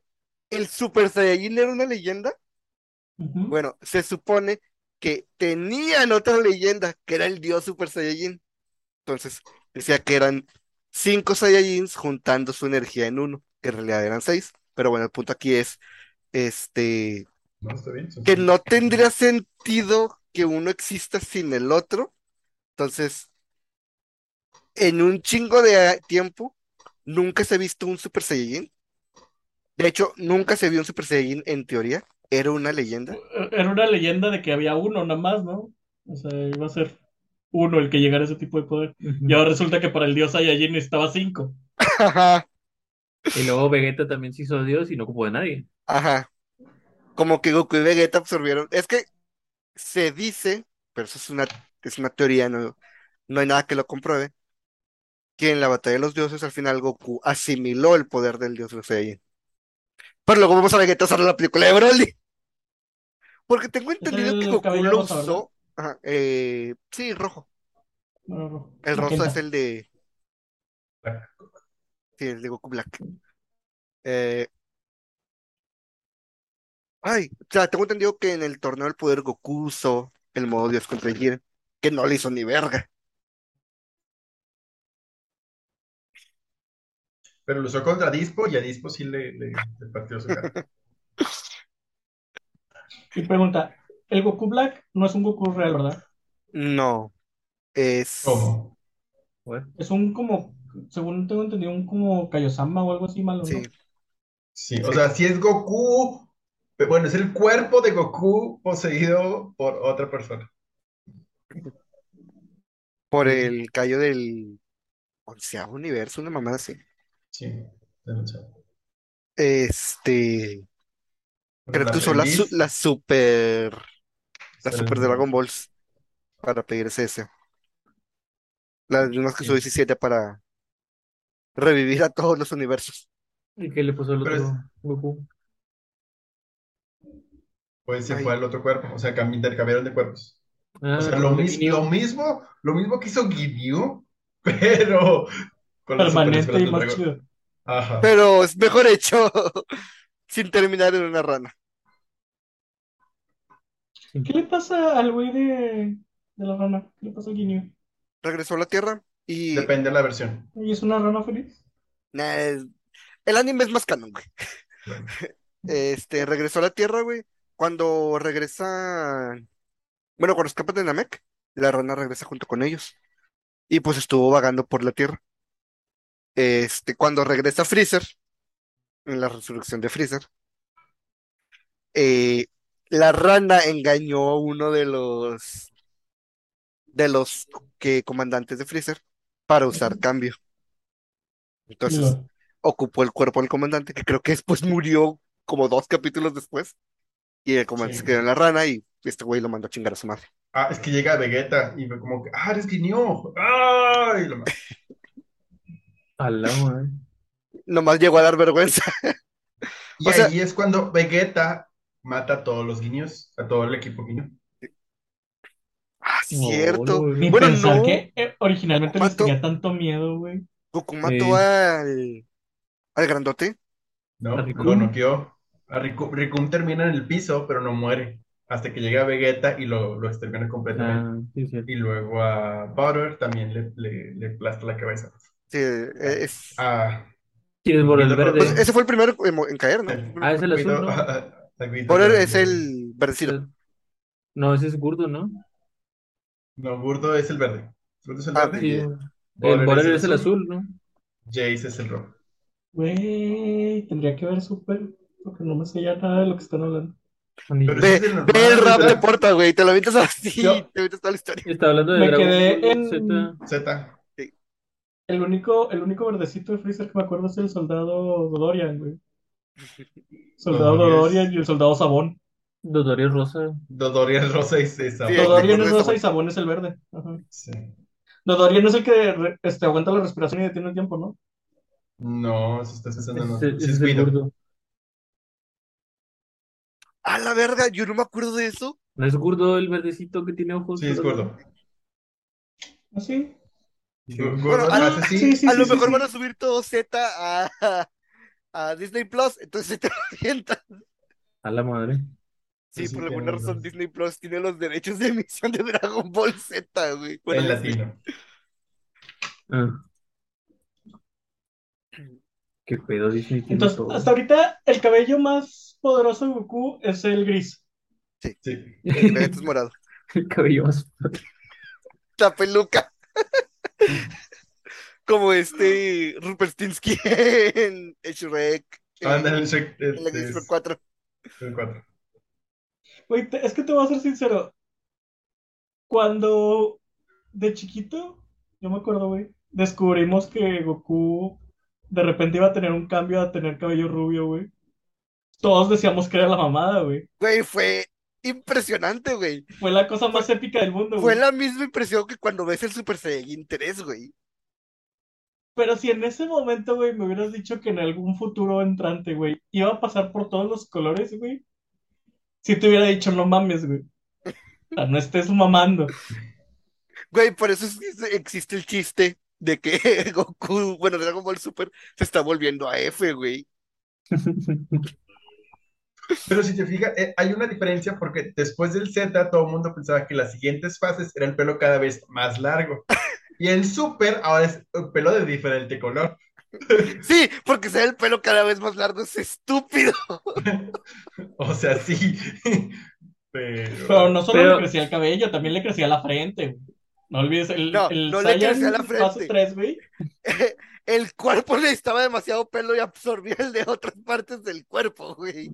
el Super Saiyajin era una leyenda? Bueno, se supone que tenían otra leyenda, que era el dios Super Saiyajin. Entonces, decía que eran cinco Saiyajins juntando su energía en uno, que en realidad eran seis. Pero bueno, el punto aquí es, este, No, está bien. son que no tendría sentido que uno exista sin el otro. Entonces, en un chingo de tiempo, nunca se ha visto un Super Saiyajin. De hecho, nunca se vio un Super Saiyajin en teoría. Era una leyenda. Era una leyenda de que había uno nada más, ¿no? O sea, iba a ser uno el que llegara a ese tipo de poder. Y ahora resulta que para el dios Saiyajin necesitaba cinco. Ajá, Y luego Vegeta también se hizo Dios y no ocupó de nadie. ajá. Como que Goku y Vegeta absorbieron. Es que se dice, pero eso es una, es una teoría, no, no hay nada que lo compruebe, que en la batalla de los dioses al final Goku asimiló el poder del dios Saiyajin. Pero luego vemos a Vegeta usar la película de Broly. Porque tengo entendido que Goku lo usó. Ajá, eh, sí, rojo. No, no, El rosa es el de. Sí, el de Goku Black. Eh, Ay, o sea, tengo entendido que en el torneo del poder Goku usó el modo Dios contra Jiren, que no le hizo ni verga. Pero lo usó contra Dispo y a Dispo sí le, le, le partió su cara. Y pregunta, el Goku Black no es un Goku real, ¿verdad? No, es. ¿Cómo? Es un como, según tengo entendido, un como Kaiosama o algo así malo, ¿no? Sí, Sí, o sea, si es Goku, bueno, es el cuerpo de Goku poseído por otra persona. por el callo del onceavo universo, una mamada así. Sí, denunciado. Este, creo La que usó la, su- la super, la super Dragon Balls para pedir ese deseo. Las mismas que usó Sí. 17 para revivir a todos los universos. ¿y qué le pasó al Pero otro Goku? Pues se Ay. fue al otro cuerpo, o sea, cam- intercambiaron de cuerpos. Ah, O sea, lo, mis- Ginyu. lo mismo, lo mismo que hizo Ginyu, pero con las super Permanente y del más dragón. chido. Ajá. Pero es mejor hecho sin terminar en una rana. ¿Qué le pasa al güey de, de la rana? ¿Qué le pasa al Ginyu? Regresó a la Tierra y Depende de la versión. ¿Y es una rana feliz? nah, es- el anime es más canon, güey. Bueno, Este, regresó a la Tierra, güey. Cuando regresa, bueno, cuando escapan de Namek, la rana regresa junto con ellos. Y pues estuvo vagando por la Tierra. Este, cuando regresa Freezer, en la resurrección de Freezer, eh, la rana engañó a uno de los de los que comandantes de Freezer para usar cambio. Entonces, ocupó el cuerpo del comandante, que creo que después murió como dos capítulos después. Y el comandante Sí. se quedó en la rana y este güey lo mandó a chingar a su madre. Ah, es que llega Vegeta y ve como que, ah, eres Ginyu. ¡Ah! Y lo mata. A la madre. Nomás llegó a dar vergüenza. Y O sea- ahí es cuando Vegeta mata a todos los guiños, a todo el equipo guiño. Ah, No, cierto. Ni Bueno, pensar no. que eh, originalmente Mato- tenía tanto miedo, güey. Goku mató Sí. al, al grandote. No, ¿A lo noqueó. A Riku- termina en el piso, pero no muere. Hasta que llega Vegeta y lo, lo extermina completamente. Ah, sí, sí. Y luego a Butter también le, le, le aplasta la cabeza. Sí, eh, es, A, ¿Quién es Bora el Pues, verde? pues ese fue el primero en, caer, ¿no? Ah, es el azul, ¿no? a- a Guido Borer es el verdecito. No, ese es Gurdo, ¿no? No, Burdo es el verde. Burdo es el Ah, verde. Sí. El Borer es es el azul, ¿no? Jace es el rojo. Güey, tendría que ver súper, porque no me sé ya nada de lo que están hablando. Pero Ve, ese es el normal, ve el rap de. Porta, güey. Te lo avientas así, Yo- te avientas toda la historia. Está hablando de Me Dragon quedé Ball en- Z. Z. El único, el único verdecito de Freezer que me acuerdo es el soldado Dodorian, güey. Soldado Dodorian es- Dodorian y el soldado Sabón. Dodori es rosa. Dodorian es rosa y. Sí, Dodorian es rosa y Sabón es el verde. Ajá. Sí. Dodorian es el que este, aguanta la respiración y detiene el tiempo, ¿no? No, eso estás pensando en otro. Sí, es Guido. A la verga, yo no me acuerdo de eso. ¿No es Gurdo el verdecito que tiene ojos? Sí, es gordo. ¿Así? Bueno, a- hace así. sí, sí, a lo mejor van a subir todo Z a, a Disney Plus, entonces te lo avientas. A la madre. Sí, Sí, por alguna razón. Disney Plus tiene los derechos de emisión de Dragon Ball Z, güey. Bueno, En latino. Ah. Qué pedo Disney tiene Entonces, todo. hasta ahorita el cabello más poderoso de Goku es el gris. Sí. El Vegeta es morado. El cabello más. La peluca. Como este Rupert Stinsky en Shrek. en- Anda en el Shrek. en la este, Shrek es 4. el cuatro. Güey, te- es que te voy a ser sincero. Cuando de chiquito, yo me acuerdo, güey, descubrimos que Goku de repente iba a tener un cambio a tener cabello rubio, güey. Todos decíamos que era la mamada, güey. Güey, fue impresionante, güey. Fue la cosa más épica del mundo, Fue güey. la misma impresión que cuando ves el Super Saiyajin 3, güey. Pero si en ese momento, güey, me hubieras dicho que en algún futuro entrante, güey, iba a pasar por todos los colores, güey, si te hubiera dicho, no mames, güey. O sea, no estés mamando. Güey, por eso existe el chiste de que Goku, bueno, Dragon Ball Super se está volviendo a F, güey. Pero si te fijas, eh, hay una diferencia porque después del Z todo el mundo pensaba que las siguientes fases era el pelo cada vez más largo. Y en Super ahora es un pelo de diferente color. Sí, porque se ve el pelo cada vez más largo, es estúpido. O sea, sí. Pero... Pero no solo Pero- le crecía el cabello, también le crecía la frente. No olvides el, No, el no le crecía la fase frente. 3, güey. El cuerpo le estaba demasiado pelo y absorbía el de otras partes del cuerpo, güey.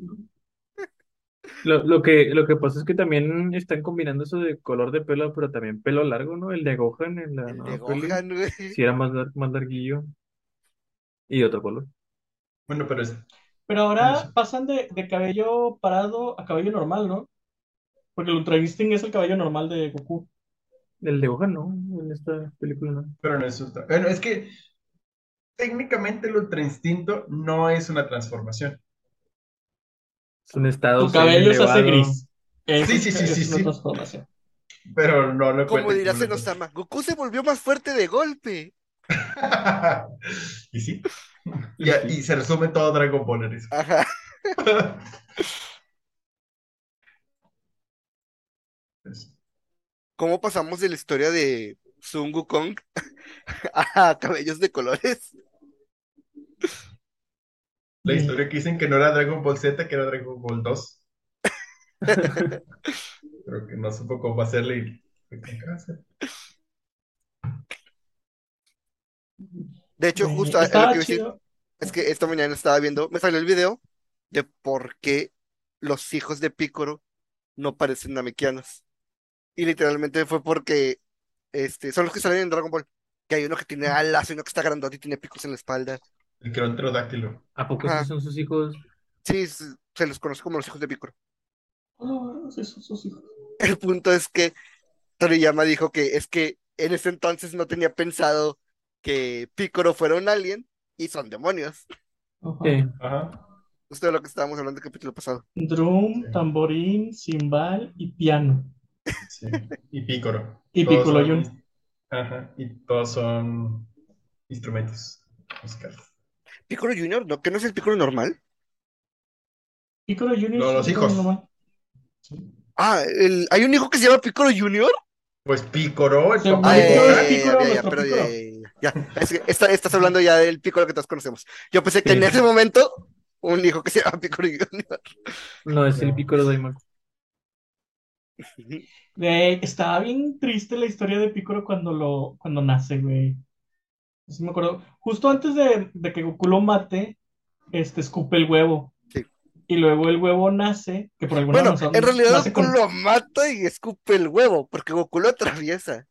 Lo, lo que, lo que pasa es que también están combinando eso de color de pelo, pero también pelo largo, ¿no? El de Gohan en la El nueva de peli. Gohan, güey. Sí era más, lar- más larguillo. Y otro color. Bueno, pero es... Pero ahora pasan de, de cabello parado a cabello normal, ¿no? Porque el Ultra Instinct es el cabello normal de Goku. El de Gohan, ¿no? En esta película, ¿no? Pero no es ultra- Bueno, es que técnicamente el ultra instinto no es una transformación. Es un estado Tu cabello se hace gris. Sí, sí, sí, sí, sí. transformación. Pero no lo Como cuenta dirá como una Senosama, Goku se volvió más fuerte de golpe. y sí. Y, y se resume todo Dragon Ball en eso. Ajá. ¿Cómo pasamos de la historia de Sun Wukong a cabellos de colores? La historia que dicen que no era Dragon Ball Z, que era Dragon Ball 2. Pero que no supo cómo hacerle y. De hecho, Eh, justo es lo que iba a decir, es que esta mañana estaba viendo, me salió el video de por qué los hijos de Piccolo no parecen namekianos. Y literalmente fue porque este, son los que salen en Dragon Ball. Que hay uno que tiene alas, uno que está grandote y tiene picos en la espalda. El que era un pterodáctilo. ¿A poco esos son sus hijos? Sí, se los conoce como los hijos de Piccolo. Ah, sí, son sus hijos. El punto es que Toriyama dijo que es que en ese entonces no tenía pensado que Piccolo fuera un alien y son demonios. Ajá. Sí. Ajá. Esto es lo que estábamos hablando el capítulo pasado. Drum, Sí. tamborín, cimbal y piano. Sí. Y pícoro. Y Piccolo son- Jun. Ajá. Y todos son instrumentos musicales. Piccolo Junior, ¿no? ¿Que no es el Piccolo normal? Piccolo Junior No, es los hijos. normal. Ah, el- ¿hay un hijo que se llama Piccolo Junior? Pues pícoro, el papá Ah, ya, Piccolo, Piccolo. estás hablando ya del Piccolo que todos conocemos. Yo pensé que en ese momento un hijo que se llama Piccolo Junior. No, es el. Piccolo Daimaku. Güey, estaba bien triste la historia de Piccolo cuando lo, cuando nace, güey. Sí me acuerdo. Justo antes de, de que Goku lo mate, este escupe el huevo. Sí. Y luego el huevo nace, que por alguna Bueno, razón en realidad nace Goku con- lo mata y escupe el huevo, porque Goku lo atraviesa.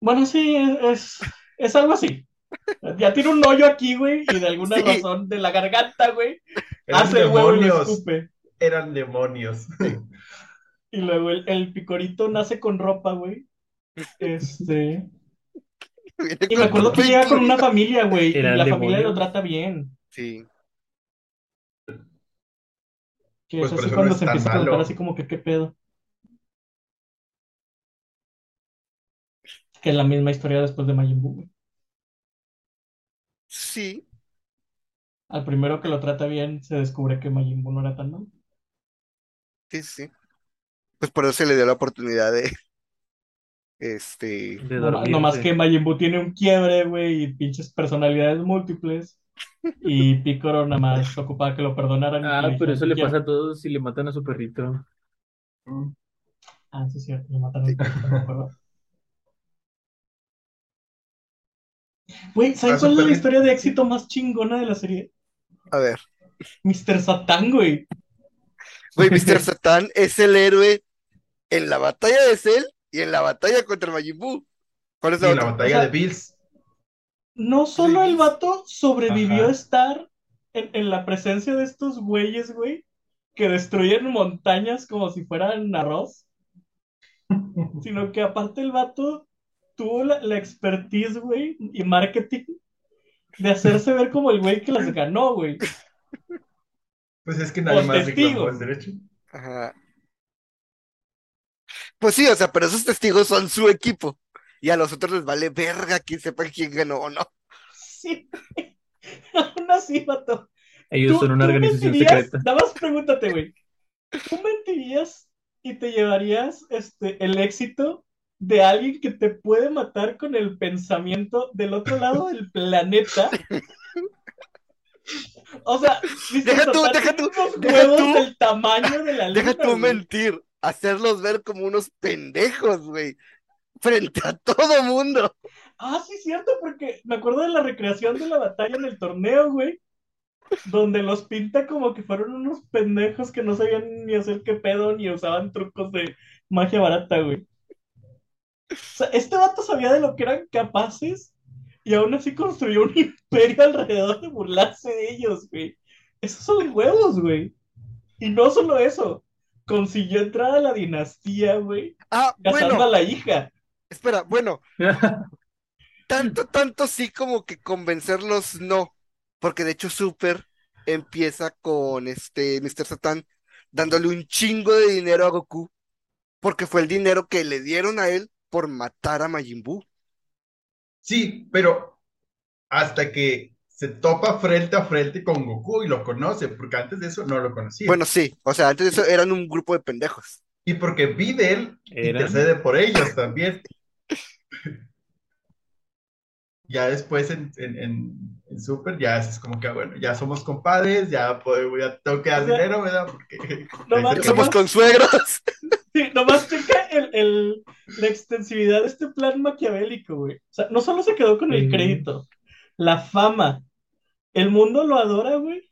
Bueno, sí, es, es, es algo así. Ya tiene un hoyo aquí, güey, y de alguna Sí. razón de la garganta, güey, Eran hace el huevo y lo demonios. escupe. Eran demonios. Y luego el, el picorito nace con ropa, güey. Este. Y me acuerdo que llega con una familia, güey, y ¿Eran la familia lo trata bien. Sí. Que Pues es así no cuando es se empieza a contar así como que qué pedo. Que es la misma historia después de Majin Buu, güey. Sí. Al primero que lo trata bien se descubre que Majin Buu no era tan malo. Sí, sí. Pues por eso se le dio la oportunidad de. Este. De No, ma- no más dormirse. que Majin Buu tiene un quiebre, güey, y pinches personalidades múltiples. Y Piccolo nada más ocupaba que lo perdonaran. Ah, le pero eso "Te le quiero". pasa a todos si le matan a su perrito. Ah, sí, es cierto, lo mataron. no me acuerdo. Güey, ¿saben A su cuál es la perrito. historia de éxito más chingona de la serie? A ver. Mr. Satan, güey. Güey, Mr. Satan es el héroe en la batalla de Cell y en la batalla contra Majin Buu. ¿Cuál es Y la en la batalla O sea, de Bills. No solo el vato sobrevivió Ajá. a estar en, en la presencia de estos güeyes, güey, que destruyen montañas como si fueran arroz, sino que aparte el vato tuvo la, la expertise, güey, y marketing de hacerse ver como el güey que las ganó, güey. Pues es que nadie Con más reclamó el derecho. Ajá. Pues sí, o sea, pero esos testigos son su equipo. Y a los otros les vale verga quien sepa quién ganó o no. Sí. Aún así, vato. Ellos ¿Tú, son una tú organización mentirías? secreta. Nada más pregúntate, güey. ¿Tú mentirías y te llevarías este, el éxito de alguien que te puede matar con el pensamiento del otro lado del planeta? O sea. Deja tú, deja tú, unos deja huevos tú. del tamaño de la Deja luna, tú güey. mentir, hacerlos ver como unos pendejos, güey. Frente a todo mundo. Ah, sí, cierto, porque me acuerdo de la recreación de la batalla en el torneo, güey. Donde los pinta como que fueron unos pendejos que no sabían ni hacer qué pedo, ni usaban trucos de magia barata, güey. O sea, este vato sabía de lo que eran capaces y aún así construyó un imperio alrededor de burlarse de ellos, güey. Esos son huevos, güey. Y no solo eso, consiguió entrar a la dinastía, güey, Ah, casando bueno, a la hija. espera, bueno, tanto, tanto sí como que convencerlos no. Porque de hecho Super empieza con este Mr. Satan dándole un chingo de dinero a Goku. Porque fue el dinero que le dieron a él por matar a Majin Buu. Sí, pero hasta que se topa frente a frente con Goku y lo conoce, porque antes de eso no lo conocía. Bueno, sí, o sea, antes de eso eran un grupo de pendejos. Y porque Videl ¿Eran? intercede por ellos también. Ya después en, en, en, en Super ya es como que, bueno, ya somos compadres, ya, puedo, ya tengo que dar O sea, dinero, ¿verdad? Porque Somos más- consuegros. Sí, nomás checa el, el- la extensividad de este plan maquiavélico, güey. O sea, no solo se quedó con el crédito, la fama, el mundo lo adora, güey.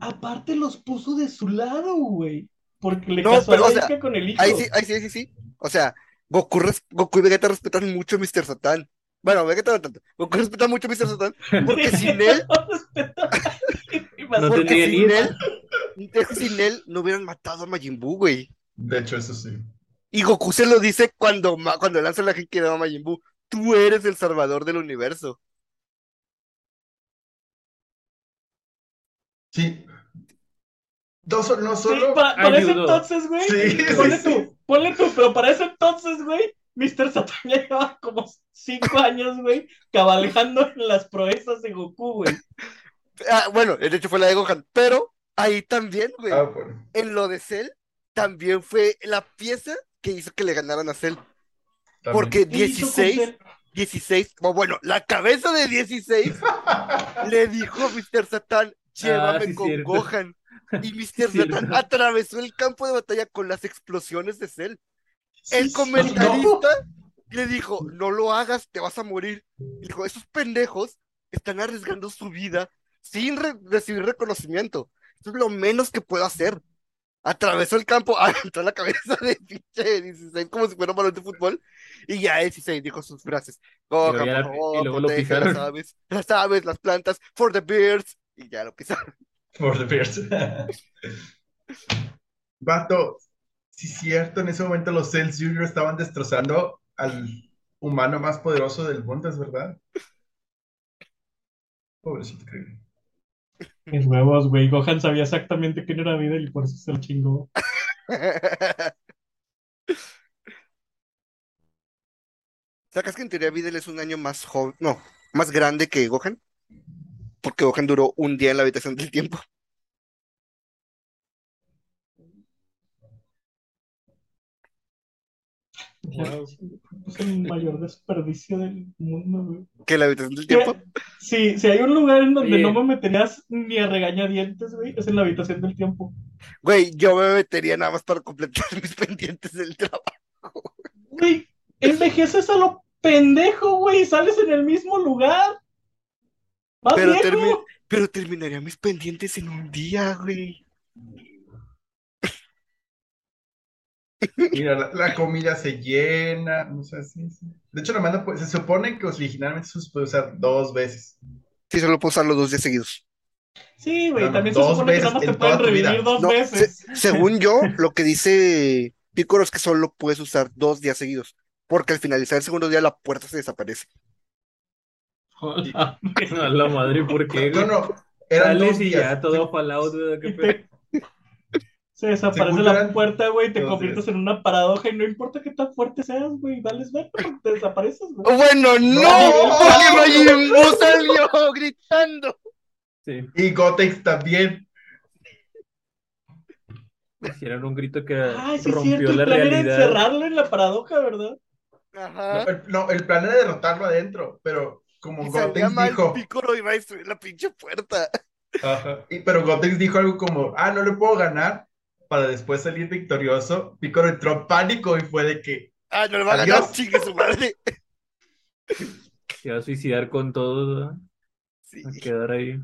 Aparte los puso de su lado, güey. Porque le No, casó pero, a o la sea, hija con el hijo. Ahí sí, ahí sí, sí, sí. O sea, Goku, res- Goku y Vegeta respetan mucho a Mr. Satan. Bueno, Vegeta no tanto. Goku respeta mucho a Mr. Satan. Porque sin él, No porque sin ni- él, sin él no hubieran matado a Majin Buu, güey. De hecho, eso sí. Y Goku se lo dice cuando, cuando lanza la Genkidama a Majin Buu. Tú eres el salvador del universo. Sí. Dos, no Sí, solo. para, para ese entonces, güey. Sí, ponle sí, tú, ponle tú, pero para ese entonces, güey, Mr. Satan ya llevaba como cinco años, güey, cabalgando en las proezas de Goku, güey. Ah, bueno, de hecho fue la de Gohan, pero ahí también, güey, Ah, bueno. en lo de Cell, también fue la pieza que hizo que le ganaran a Cell. también. Porque ¿Qué hizo con 16, Cell? 16, o bueno, la cabeza de 16 le dijo a Mr. Satan, llévame Ah, sí, con cierto. Gohan. Y Mr. Satan atravesó el campo de batalla con las explosiones de Cell. Sí, El sí, comentarista le dijo, no lo hagas, te vas a morir. Y dijo, esos pendejos están arriesgando su vida sin re- recibir reconocimiento. Eso es lo menos que puedo hacer. Atravesó el campo, aventó la cabeza de pinche 16 como si fuera un balón de fútbol. Y ya 16 dijo sus frases. Gohan, por favor, las aves, las aves, las plantas, for the birds. Y ya lo pisaron. For the Bears. Vato, sí es cierto, en ese momento los Cells Jr. estaban destrozando al humano más poderoso del mundo, ¿es verdad? Pobrecito, creo. Mis huevos, güey. Gohan sabía exactamente quién era Videl y por eso se lo chingó. ¿Sacas que en teoría Videl es un año más joven, no, más grande que Gohan? Porque Gohan duró un día en la habitación del tiempo. Wow. Es el mayor desperdicio del mundo, güey. ¿Que la habitación del tiempo? Sí, si hay un lugar en donde Oye. no me meterías ni a regañadientes, güey, es en la habitación del tiempo. Güey, yo me metería nada más para completar mis pendientes del trabajo. Güey, envejeces a lo pendejo, güey, sales en el mismo lugar. Más Pero, viejo. termi- pero terminaría mis pendientes en un día, güey. Mira, la, la comida se llena, no sé, sí, sí. De hecho, la manda, pues, se supone que originalmente se puede usar dos veces. Sí, solo puedo usar los dos días seguidos. Sí, güey, No, no, también se supone que nada más te pueden revivir dos No, veces. se- según yo, lo que dice Piccolo es que solo puedes usar dos días seguidos. Porque al finalizar el segundo día la puerta se desaparece. Hola. A la madre, ¿por qué, No, no, eran Sales dos y días. ya todo fallout, qué pedo. Se desaparece Según la eran puerta, güey, te conviertes días. en una paradoja y no importa qué tan fuerte seas, güey, vales ver, porque te desapareces, güey. Bueno, no, No. porque Majin Buu salió gritando. Sí, Y Gotex también. hicieron un grito que Ay, sí, es rompió cierto, el la plan era realidad. encerrarlo en la paradoja, ¿verdad? No, Ajá. el, no, el plan era derrotarlo adentro, pero como Gotex dijo, Piccolo iba a destruir la pinche puerta. Ajá. Y- pero Gotex dijo algo como, ah, no le puedo ganar, para después salir victorioso. Piccolo entró en pánico y fue de que, Ah, no le va a ganar, chingue su madre. Se iba a suicidar con todo, ¿verdad? Sí. a quedar ahí.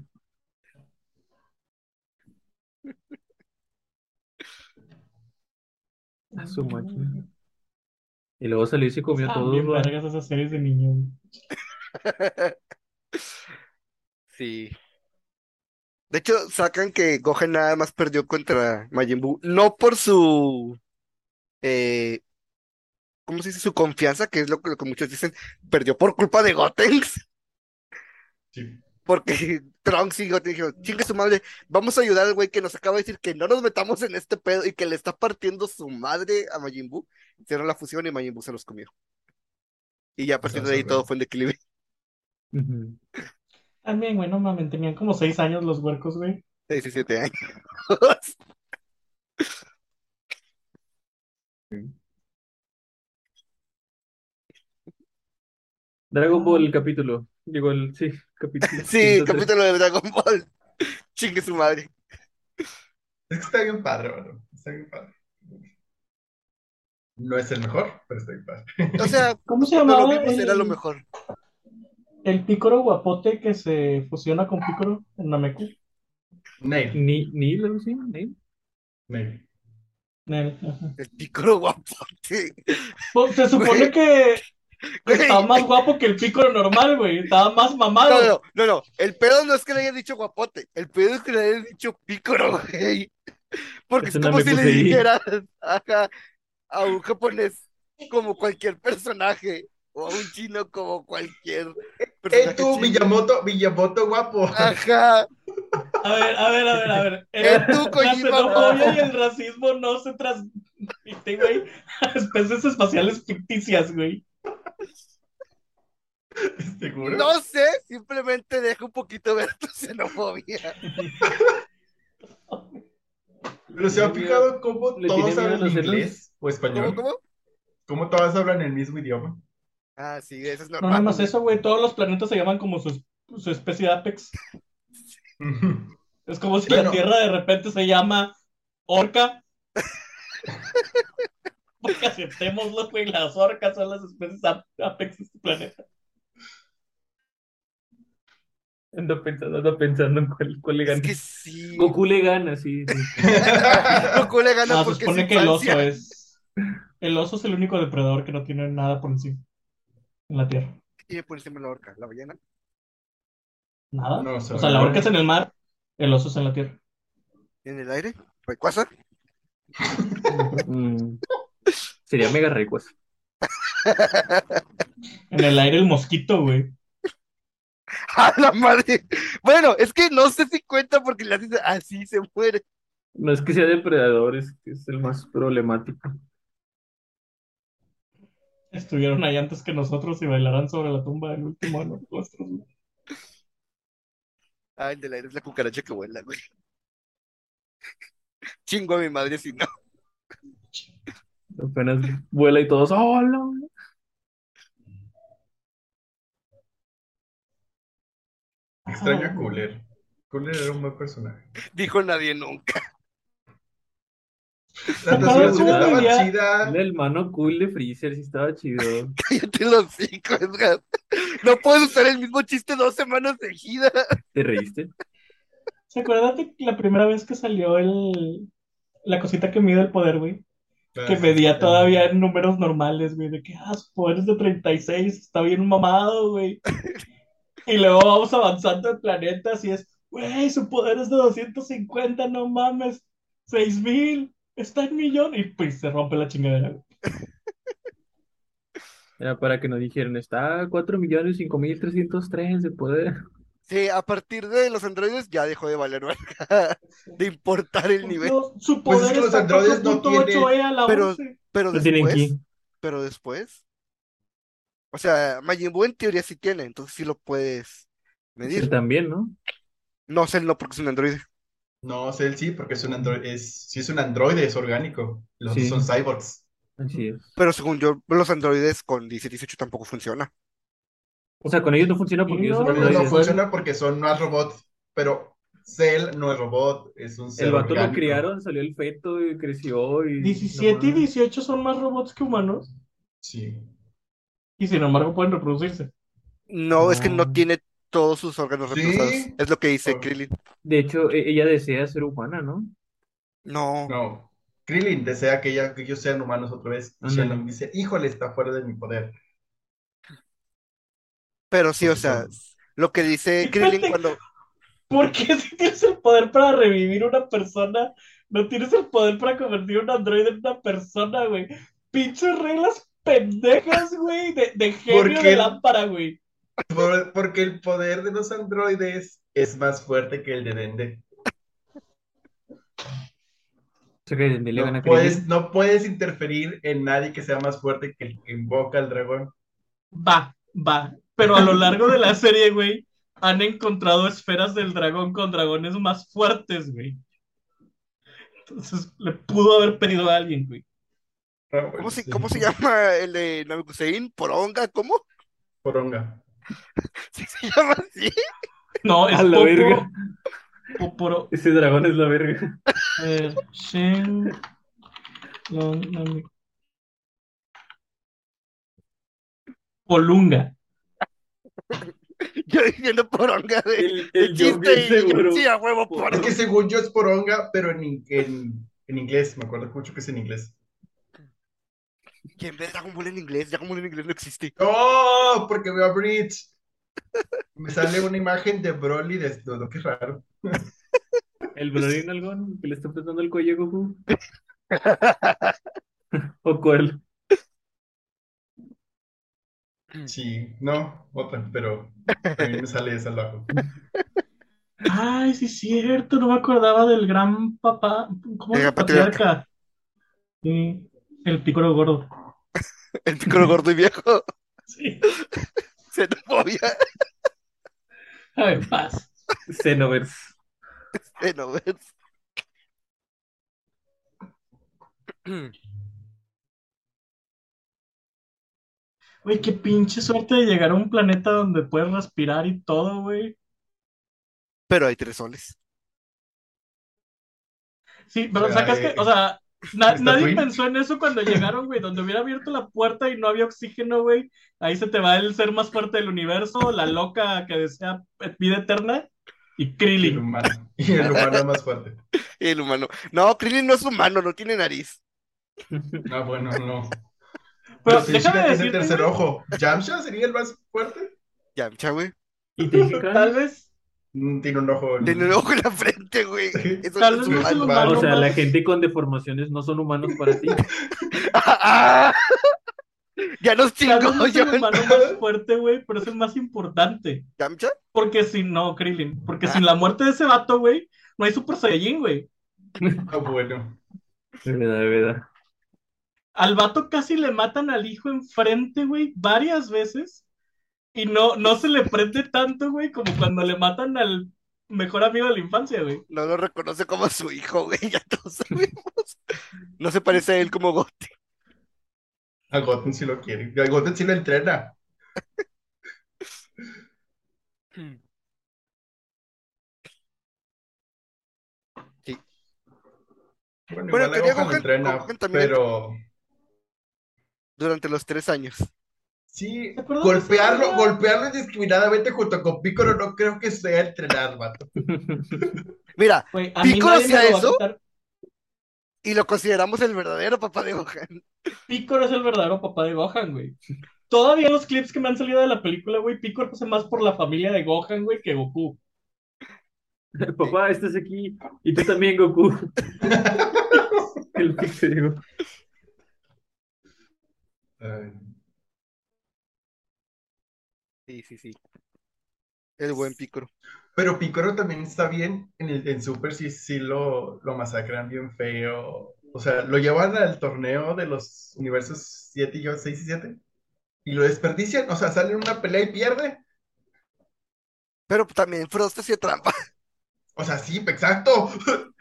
A su máquina. Y luego salió y se comió Ah, todo, bien vergas esas series de niños. Sí. De hecho, sacan que Gohan nada más perdió contra Majin Buu, no por su, eh, ¿cómo se dice? Su confianza, que es lo que, lo que muchos dicen, perdió por culpa de Gotenks, sí, porque Trunks y Gotenks dijeron, chingue su madre, vamos a ayudar al güey que nos acaba de decir que no nos metamos en este pedo y que le está partiendo su madre a Majin Buu. Hicieron la fusión y Majin Buu se los comió. Y ya a partir de ahí todo fue en declive. Ujú. También, güey, no mames, tenían como seis años los huercos, güey. 17 años. Dragon Ball el capítulo. Digo, el, sí, capítulo. Sí, 103. capítulo de Dragon Ball. Chingue su madre. Es que está bien padre, mano. Está bien padre. No es el mejor, pero está bien padre. O sea, ¿Cómo se cuando lo llamaba vimos el, era lo mejor. El pícoro guapote que se fusiona con pícoro en Nameku? Nail. Ni, ni, algo así, ajá. El pícoro guapote. Pues, se supone que Güey. estaba más guapo que el pícoro normal, güey. Estaba más No, mamado. no, no, no. El pedo no es que le hayan dicho guapote. El pedo es que le hayan dicho pícoro, güey. Porque Es como si le dijeras ajá, a un japonés como cualquier personaje. O a un chino como cualquier ¡Eh, personaje tú, chino. Miyamoto, Miyamoto guapo! Ajá. A ver, a ver, a ver, a ver. Eh, tú, la xenofobia no. y el racismo no se transmiten, güey, a especies espaciales ficticias, güey. ¿Seguro? No sé, simplemente deja un poquito ver tu xenofobia. Pero se ha fijado cómo ¿Le todos hablan inglés o ¿Cómo, español. cómo? Cómo todos hablan el mismo idioma. Ah, sí, eso es No normal. nada más eso, güey. Todos los planetas se llaman como su, su especie de Apex. Es como si Bueno. la Tierra de repente se llama Orca. Porque aceptémoslo, güey. Las orcas son las especies ap- Apex de este planeta. Ando pensando, ando pensando en cuál, cuál le Es gana. que sí. Goku le gana, sí. sí. Goku le gana No, se porque supone es que el oso es. El oso es el único depredador que no tiene nada por encima en la Tierra. ¿Qué tiene por encima la orca? ¿La ballena? Nada. No, o se sea, la orca es en el mar, el oso es en la Tierra. ¿En el aire? ¿Rayquaza? Mm. Sería mega recuas. En el aire el mosquito, güey. ¡A la madre! Bueno, es que no sé si cuenta porque le haces así se muere. No es que sea depredador, es que es el más problemático. Estuvieron ahí antes que nosotros y bailarán sobre la tumba del último de los nuestros. Ah, el del aire es la cucaracha que vuela, güey. Chingo a mi madre si no. Apenas vuela y todos, ¡hola! Extraño a Ah, Cooler. Cooler era un buen personaje. Dijo nadie nunca. La acuerdas transformación cómo estaba vivía? chida. El hermano cool de Freezer sí estaba chido. Cállate los hocico, Edgar. No puedes usar el mismo chiste dos semanas seguidas. ¿Te reíste? ¿Se acuerdan de la primera vez que salió el la cosita que mide el poder, güey? Que medía todavía en números normales, güey, de que, ah, su poder es de 36, está bien mamado, güey. Y luego vamos avanzando en planetas y es, güey, su poder es de 250, no mames, 6000, está en millón, y pues se rompe la chingadera. Era para que nos dijeran, está a 4 millones 5 mil 303 de poder. Sí, a partir de los androides ya dejó de valer de importar el nivel. No, su Pues es que los androides no 4.8 E a la Pero- 11. Pero tienen después, aquí. pero después. O sea, Majin Buu en teoría sí tiene, entonces sí lo puedes Sí, medir. también, ¿no? No sé, no porque es un androide. No, Cell sí, porque es un androide. Es, sí es un androide, es orgánico. Los Sí. son cyborgs. Así es. Pero según yo, los androides con 17 18 tampoco funciona. O sea, con ellos no funciona porque Sí, ellos no, no funciona porque son más robots. Pero Cell no es robot, es un ser El vato lo orgánico. criaron, salió el feto y creció y... 17 y no mames. 18 son más robots que humanos, Sí. y sin embargo pueden reproducirse. No, es que no No. tiene todos sus órganos Sí. reemplazados. Es lo que dice Krillin. De hecho, e- ella desea ser humana, ¿no? No. No. Krillin desea que, ella, que ellos sean humanos otra vez. Y. Shannon dice, híjole, está fuera de mi poder. Pero sí, o sea, son- lo que dice Krillin cuando. ¿Por qué si tienes el poder para revivir una persona, no tienes el poder para convertir un androide en una persona, güey? Pinches reglas pendejas, güey, de, de genio ¿Por de lámpara, güey. Por- porque el poder de los androides es más fuerte que el de Dende. No puedes, Krillin. no puedes interferir en nadie que sea más fuerte que el que invoca al dragón. Va, va. Pero a lo largo de la serie, güey, han encontrado esferas del dragón con dragones más fuertes, güey. Entonces le pudo haber pedido a alguien, güey. Ah, bueno, ¿Cómo se, sí. cómo se llama el de Namekusein? ¿Poronga? ¿Cómo? Poronga. ¿Sí se llama así? No, es A la verga. Poporo- Ese dragón es la verga. A ver, Shen. no, no me- Polunga. Yo diciendo poronga de, El, de el chiste y seguro. sí, a huevo, Es poronga. que según yo es poronga, pero en, en, en inglés. Me acuerdo mucho que es en inglés. ¿Quién ve Dragon Ball en inglés? Dragon Ball en inglés no existe. ¡Oh! Porque veo a Bridge. Me sale una imagen de Broly desnudo. Qué raro. El Broly Nalgón que le está apretando el cuello a Goku. ¿O cuál? Sí, no, otra, pero mí me sale esa lado. Ay, sí, es cierto, no me acordaba del gran papá. ¿Cómo patriarca. patriarca? Sí, el pícoro gordo. El pícoro gordo y viejo. Sí. Xenofobia. A ver, paz. Xenoverse. Xenoverse. Güey, qué pinche suerte de llegar a un planeta donde puedes respirar y todo, güey. Pero hay tres soles. Sí, pero sea, sacas que, o sea, na- ¿está nadie pensó en eso cuando llegaron, güey, donde hubiera abierto la puerta y no había oxígeno, güey. Ahí se te va el ser más fuerte del universo, la loca que desea vida eterna y Y el Krillin. humano. Y el humano más fuerte. El humano. No, Krillin no es humano, no tiene nariz. Ah, bueno, no. Pero Pero si déjame decirte, tercer güey, ojo. ¿Yamcha sería el más fuerte? Yamcha, güey. ¿Y tal vez, Tiene un ojo. en- Tiene un ojo en la frente, güey. Sí. Eso tal no es vez no es el humano. humano O sea, la gente con deformaciones no son humanos para ti. ¡Ah! Ya nos tal vez chingó es el humano más fuerte, güey, pero es el más importante. ¿Yamcha? Porque si no, Krillin, porque sin la muerte de ese vato, güey, no hay Super Saiyajin, güey. Ah, bueno. De verdad, de verdad. Al vato casi le matan al hijo enfrente, güey, varias veces. Y no, no se le prende tanto, güey, como cuando le matan al mejor amigo de la infancia, güey. No lo reconoce como su hijo, güey. Ya todos sabemos. No se parece a él como Gote. A Goten sí lo quiere. A Goten sí lo entrena. Bueno, Bueno, igual a Gohan entrena, Gohan también- pero Durante los tres años. Sí, ¿Te acuerdas de ese golpearlo, golpearlo indiscriminadamente junto con Piccolo no creo que sea entrenar, vato. Mira, mí ¿Piccolo hacía eso? y lo consideramos el verdadero papá de Gohan. Piccolo es el verdadero papá de Gohan, güey. Todavía los clips que me han salido de la película, güey, Piccolo hace más por la familia de Gohan, güey, que Goku. Papá, estás aquí. Y tú también, Goku. El. Ay, Sí, sí, sí. El buen Piccolo. Pero Piccolo también está bien. En el en Super sí, sí lo, lo masacran bien feo. O sea, lo llevan al torneo de los universos 7 y 6 y 7 y lo desperdician. O sea, sale en una pelea y pierde. Pero también Frost hacía trampa. O sea, sí, exacto.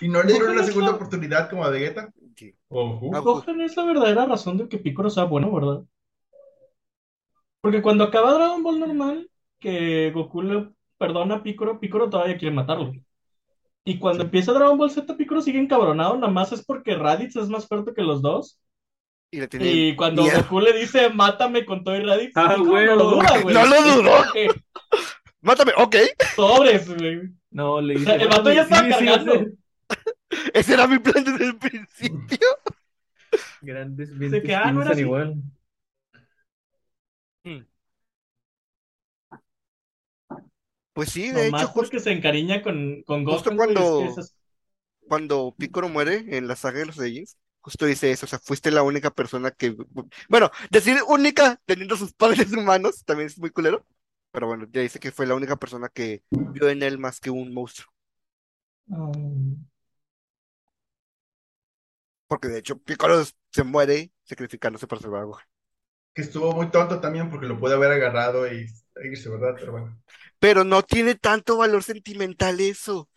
Y no le dieron una Goku segunda la- oportunidad como a Vegeta. Sí. O Goku. Ah, Gohan es la verdadera razón de que Piccolo sea bueno, ¿verdad? Porque cuando acaba Dragon Ball normal, que Goku le perdona a Piccolo, Piccolo todavía quiere matarlo. Y cuando empieza Dragon Ball Z, Piccolo sigue encabronado, nada más es porque Raditz es más fuerte que los dos. Y le tiene Y cuando miedo. Goku le dice, mátame con todo y Raditz, Ah, Piccolo no lo duda, güey. No lo dudó. Mátame, ok. Sobres, güey. No, le O sea, dice. el vato ya "Sí, está sí, cargando. sí". Ese era mi plan desde el principio. Grandes Se mentes que, ah, no era piensan igual. Pues sí, de Nomás hecho, justo porque se encariña con, con justo Gohan, güey, cuando- es que cuando Piccolo muere en la saga de los Saiyajins, justo dice eso, o sea, fuiste la única persona que, bueno, decir única teniendo sus padres humanos también es muy culero, pero bueno, ya dice que fue la única persona que vio en él más que un monstruo, Um, porque de hecho Piccolo se muere sacrificándose para salvar a Gohan. Que estuvo muy tonto también porque lo puede haber agarrado y irse, ¿verdad? Pero bueno. Pero no tiene tanto valor sentimental eso.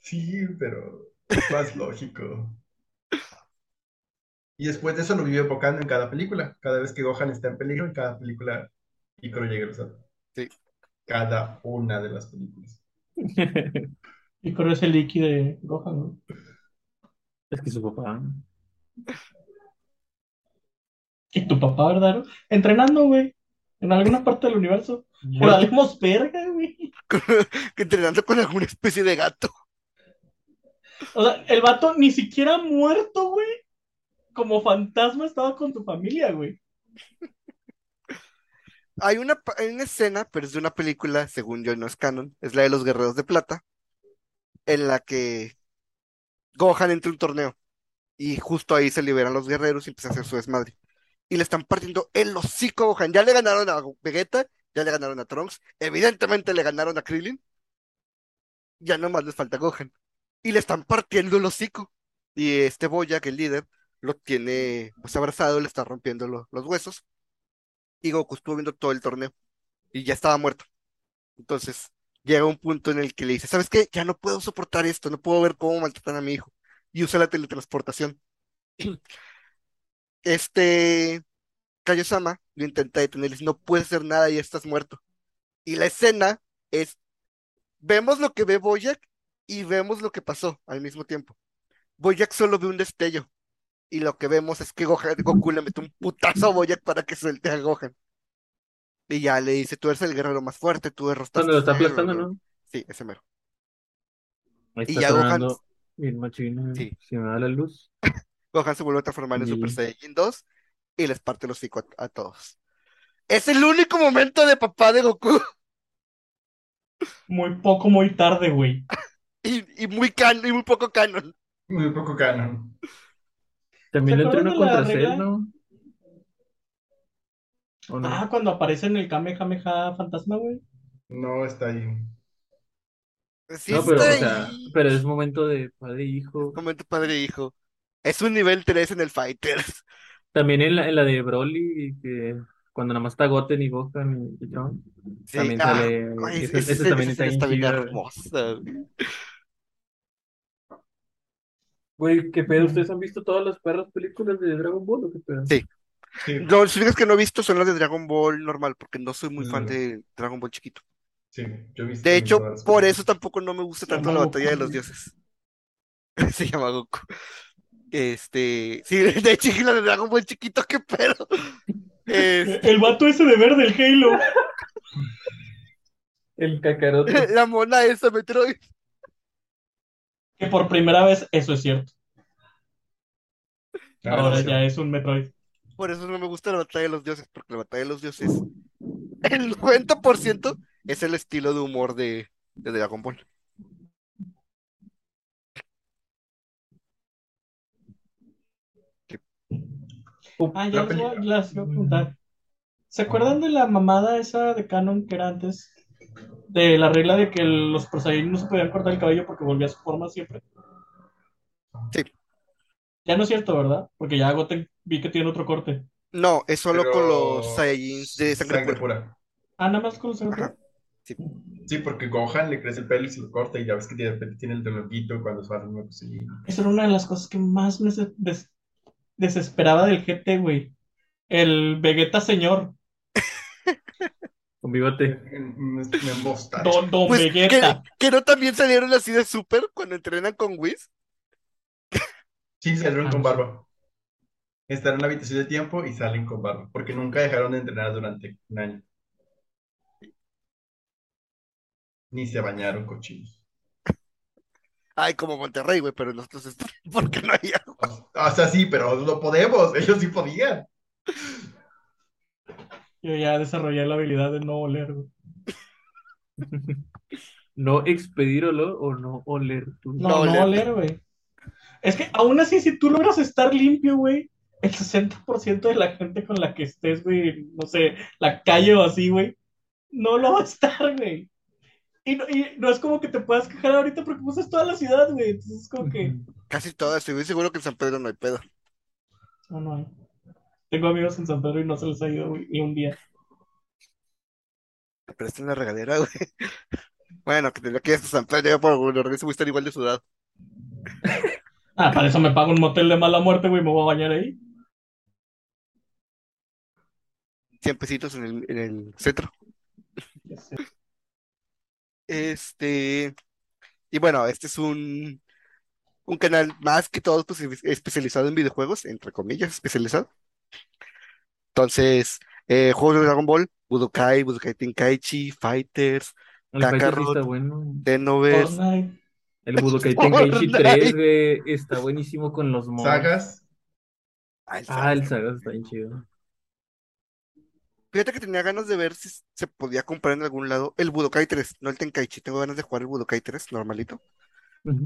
Sí, pero es más lógico. Y después de eso lo vive evocando en cada película. Cada vez que Gohan está en peligro, en cada película Piccolo llega a los Sí. Cada una de las películas. Piccolo es el Iki de Gohan, ¿no? Es que su papá. Y tu papá, ¿verdad? Entrenando, güey. En alguna parte del universo. Pero Muerto. valemos verga, güey. entrenando con alguna especie de gato. O sea, el vato ni siquiera muerto, güey. Como fantasma estaba con tu familia, güey. Hay una, hay una escena, pero es de una película, según yo no es canon, es la de los Guerreros de Plata, en la que Gohan entra a un torneo y justo ahí se liberan los guerreros y empieza a hacer su desmadre. Y le están partiendo el hocico a Gohan. Ya le ganaron a Vegeta, ya le ganaron a Trunks, evidentemente le ganaron a Krillin, ya nomás les falta Gohan. Y le están partiendo el hocico. Y este Boyac, el líder, lo tiene pues abrazado, le está rompiendo lo- los huesos. Y Goku estuvo viendo todo el torneo y ya estaba muerto. Entonces llega un punto en el que le dice, ¿sabes qué? Ya no puedo soportar esto, no puedo ver cómo maltratan a mi hijo. Y usa la teletransportación. Este Kaiosama lo intenta detener y dice, no puedes hacer nada, ya estás muerto. Y la escena es, vemos lo que ve Boyac y vemos lo que pasó al mismo tiempo. Boyac solo ve un destello y lo que vemos es que Gohan- Goku le mete un putazo a Boyac para que suelte a Gohan. Y ya le dice, tú eres el guerrero más fuerte, tú derrotaste Cuando lo está aplastando, bla, bla". ¿no? Sí, ese mero. Ahí Y está ya Gohan- bien machín. Sí. Si me da la luz. Gohan se vuelve a transformar en Super Saiyajin 2 y les parte los hocico a, a todos. Es el único momento de papá de Goku Muy poco, muy tarde, güey. y, y muy can y muy poco canon. Muy poco canon. También ¿Se le entreno contra regla? Cell, ¿no? ¿O no? Ah, cuando aparece en el Kamehameha fantasma, güey. No está ahí. Sí No, pero, o está sea, ahí. pero es momento de padre e hijo. Momento padre e hijo. Es un nivel 3 en el Fighters. También en la, en la de Broly, que cuando nada más está Goten y Gohan y, Trunks, Sí, también ah, sale. ay, ese, ese- también está está bien hermosa, güey. ¿qué pedo? ¿Ustedes han visto todas las perras películas de Dragon Ball o qué pedo? Sí. Sí, Los únicos que no he visto son las de Dragon Ball normal, porque no soy muy fan de Dragon Ball chiquito. sí, yo he visto De hecho, por eso tampoco no me gusta tanto la batalla de los dioses. Se llama Goku. Este, sí, de la de Dragon Ball chiquito, qué pedo. Este, El vato ese de verde, el Halo. El cacarote. la mona esa, Metroid. Que por primera vez eso es cierto. Ah, Ahora sí. ya es un Metroid. Por eso no me gusta la batalla de los dioses, porque la batalla de los dioses, el 90% es el estilo de humor de, de Dragon Ball. Ah, ya La les voy a- peli- las iba a preguntar. ¿Se acuerdan de la mamada esa de Canon que era antes? De la regla de que los Super Saiyajin no se podían cortar el cabello porque volvía a su forma siempre. Sí. Ya no es cierto, ¿verdad? Porque ya Goten vi que tiene otro corte. No, es solo Pero- con los Saiyajins de sangre pura. pura. Ah, nada más con los Ajá. Sí, porque Gohan le crece el pelo y se lo corta y ya ves que de repente tiene el relojito cuando se va a. Esa era una de las cosas que más me des- desesperaba del GT, güey. El Vegeta señor. Con bigote. Me, me embosta. Don, don Pues, Vegeta. que no también salieron así de super cuando entrenan con Whis. Sí, salieron Ah, con sé. barba. Están en una habitación de tiempo y salen con barba, porque nunca dejaron de entrenar durante un año. Ni se bañaron cochinos. Ay, como Monterrey, güey, pero nosotros es porque no hay agua. O, sea, sí, pero no podemos. Ellos sí podían. Yo ya desarrollé la habilidad de no oler, güey. No expedir olor o no oler tu. No, No no oler. oler, güey. Es que aún así, si tú logras estar limpio, güey, el 60% de la gente con la que estés, güey, no sé, la calle o así, güey, no lo va a estar, güey. Y no, y no es como que te puedas quejar ahorita porque usas toda la ciudad, güey. Entonces es como que, Casi todas, estoy seguro que en San Pedro no hay pedo. no, no hay. Tengo amigos en San Pedro y no se les ha ido, güey, ni un día. Pero está en la regadera, güey. Bueno, que tendría que ir hasta San Pedro, ya por alguna razón voy a estar igual de sudado. Ah, para eso me pago un motel de mala muerte, güey, me voy a bañar ahí. 100 pesitos en el, en el centro. Ya sé. Este, y bueno, este es un, un canal más que todo pues, especializado en videojuegos, entre comillas, especializado. Entonces, eh, juegos de Dragon Ball, Budokai, Budokai Tenkaichi, Fighters, El Kakarot. está bueno. Fortnite. El Budokai Tenkaichi Fortnite. 3, güey, está buenísimo con los mods. Sagas. Ah, el Ah. Sagas está bien chido. Fíjate que tenía ganas de ver si se podía comprar en algún lado el Budokai 3, no el Tenkaichi. Tengo ganas de jugar el Budokai 3 normalito.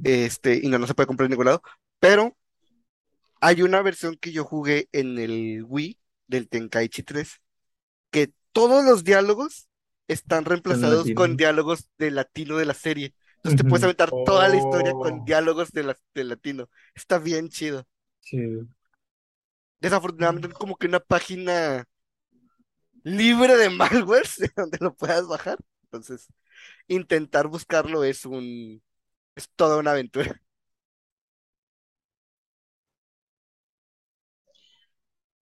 Este, y no, no se puede comprar en ningún lado. Pero hay una versión que yo jugué en el Wii del Tenkaichi 3 que todos los diálogos están reemplazados con diálogos de latino de la serie. Entonces te puedes aventar toda la historia Oh. con diálogos de, la- de latino. Está bien chido. Sí. Desafortunadamente es como que una página libre de malware donde lo puedas bajar. Entonces, intentar buscarlo es un es toda una aventura.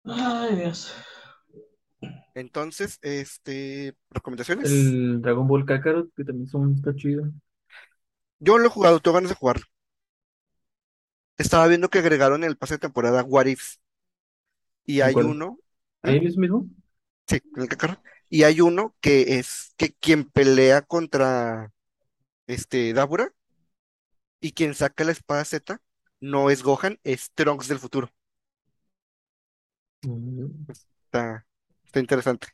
Ay, Dios. Entonces, este, recomendaciones. El Dragon Ball Kakarot, que también son, está chido. Yo lo he jugado, tengo ganas de jugarlo. Estaba viendo que agregaron en el pase de temporada What Ifs. Y ¿En hay cuál? uno, ¿Ahí es mismo? Sí, el. Y hay uno que es que quien pelea contra este Dabura y quien saca la espada Z no es Gohan, es Trunks del futuro. Mm, Está, está interesante.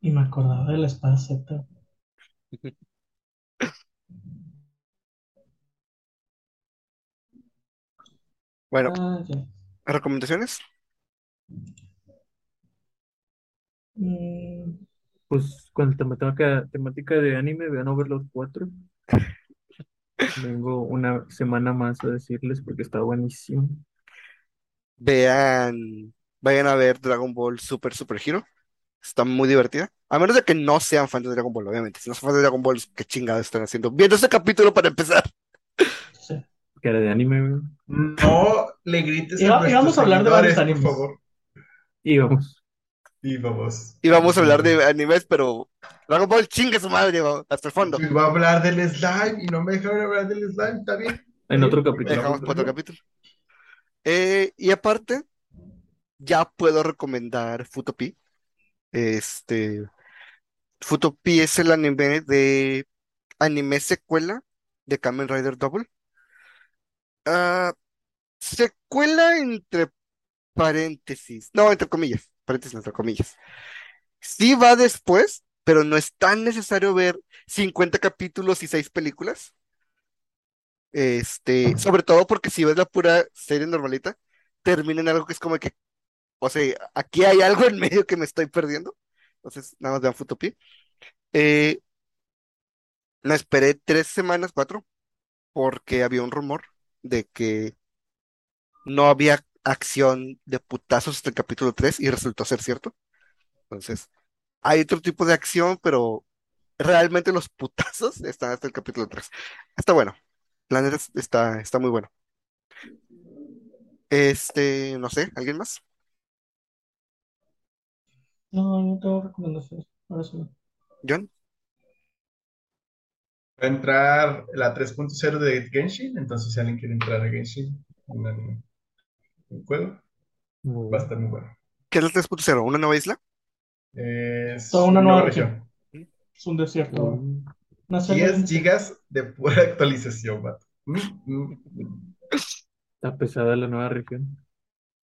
Y me acordaba de la espada Z. Bueno, Ah. ¿recomendaciones? Mm, Pues con temática, temática de anime, vean Overlord 4. Vengo una semana más a decirles porque está buenísimo. Vean, vayan a ver Dragon Ball Super Super Hero. Está muy divertida. A menos de que no sean fans de Dragon Ball, obviamente. Si no son fans de Dragon Ball, ¿qué chingados están haciendo? Viendo ese capítulo para empezar. sí. Que era de anime. No le grites Iba- a íbamos nuestros a hablar de varios seguidores, por animes. favor. Y vamos. Y vamos. Y vamos a hablar de animes, pero Dragon Ball chingue su madre, va, hasta el fondo. Iba a hablar del slime y no me dejaron hablar del slime, ¿está bien? En otro capítulo. Dejamos para otro capítulo. Eh, y aparte, ya puedo recomendar Futopi. Este, Futopi es el anime de anime secuela de Kamen Rider Double. Ah, secuela entre paréntesis, no, entre comillas, paréntesis entre comillas. Sí va después, pero no es tan necesario ver 50 capítulos y 6 películas. Este, sobre todo porque si ves la pura serie normalita, termina en algo que es como que, o sea, aquí hay algo en medio que me estoy perdiendo. Entonces, nada más vean Futopia. Eh, me esperé tres semanas, cuatro, porque había un rumor de que no había acción de putazos hasta el capítulo 3 y resultó ser cierto. Entonces, hay otro tipo de acción, pero realmente los putazos están hasta el capítulo 3. Está bueno. La neta está, está muy bueno. Este, no sé, ¿alguien más? No, no tengo recomendaciones. Ahora sí. no. ¿John? Va a entrar la 3.0 de Genshin, entonces si alguien quiere entrar a Genshin en el, el juego, Muy va a bueno. estar muy bueno. ¿Qué es el 3.0? ¿Una nueva isla? Es Toda una una nueva región. región. Es un desierto. ahora. Mm, Una selva 10 bien- gigas de pura actualización, vato. Está pesada la nueva región.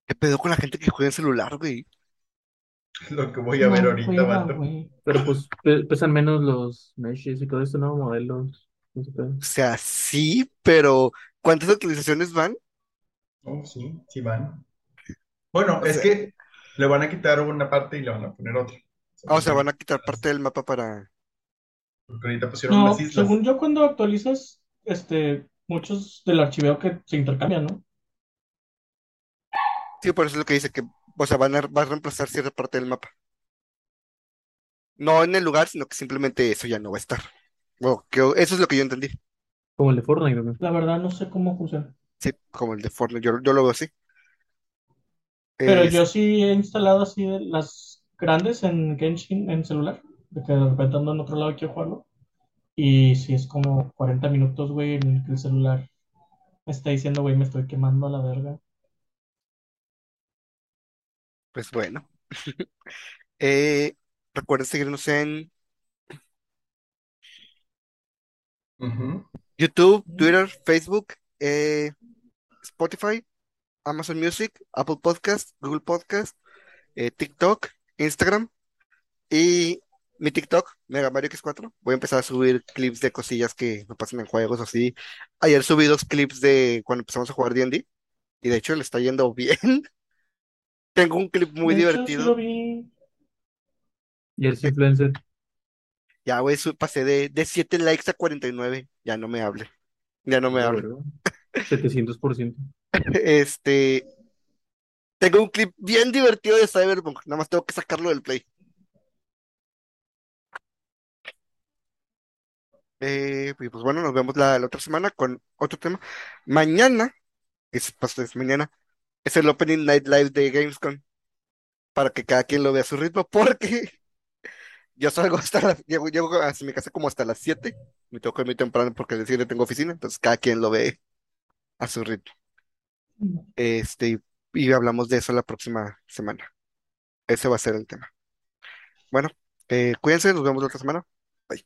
¿Qué pedo con la gente que juega en celular, güey? Lo que voy a ver ahorita, juega, vato. güey. Pero pues pe- pesan menos los meshes y todo eso, ¿no? Modelos. no sé qué. O sea, sí, pero ¿cuántas actualizaciones van? Oh, sí, sí van. Bueno, O es sea- que le van a quitar una parte y le van a poner otra. Ah, o sea, van a quitar parte del mapa para... Porque ahorita pusieron No, unas islas. según yo, cuando actualizas, este, muchos del archiveo que se intercambian, ¿no? Sí, por eso es lo que dice que, o sea, van a, va a reemplazar cierta parte del mapa. No en el lugar, sino que simplemente eso ya no va a estar. Bueno, que eso es lo que yo entendí. Como el de Fortnite, ¿no? La verdad, no sé cómo funciona. Sí, como el de Fortnite, yo, yo lo veo así. Pero Es- yo sí he instalado así de las grandes en Genshin en celular, de que de repente ando en otro lado y quiero jugarlo. Y sí es como 40 minutos, güey, en el que el celular me está diciendo, güey, me estoy quemando a la verga. Pues bueno. Eh, recuerden seguirnos en. YouTube, Twitter, Facebook, eh, Spotify, Amazon Music, Apple Podcast, Google Podcast, eh, TikTok, Instagram y mi TikTok, Mega Mario X4. Voy a empezar a subir clips de cosillas que me pasan en juegos o así. Ayer subí dos clips de cuando empezamos a jugar D&D y de hecho le está yendo bien. Tengo un clip muy De divertido. Y el influencer. Ya, güey, pasé de, de 7 likes a 49. Ya no me hable. Ya no me hable. Verdad, 700%. Este, tengo un clip bien divertido de Cyberpunk. Nada más tengo que sacarlo del play. Eh, pues bueno, nos vemos la, la otra semana con otro tema. Mañana, pues, es mañana, es el Opening Night Live de Gamescom. Para que cada quien lo vea a su ritmo, porque yo salgo hasta las, llego, llego a mi casa como hasta las 7. Me tengo que ir muy temprano porque el día tengo oficina, entonces cada quien lo ve a su ritmo. Este, y hablamos de eso la próxima semana. Ese va a ser el tema. Bueno, eh, cuídense, nos vemos la otra semana. Sí.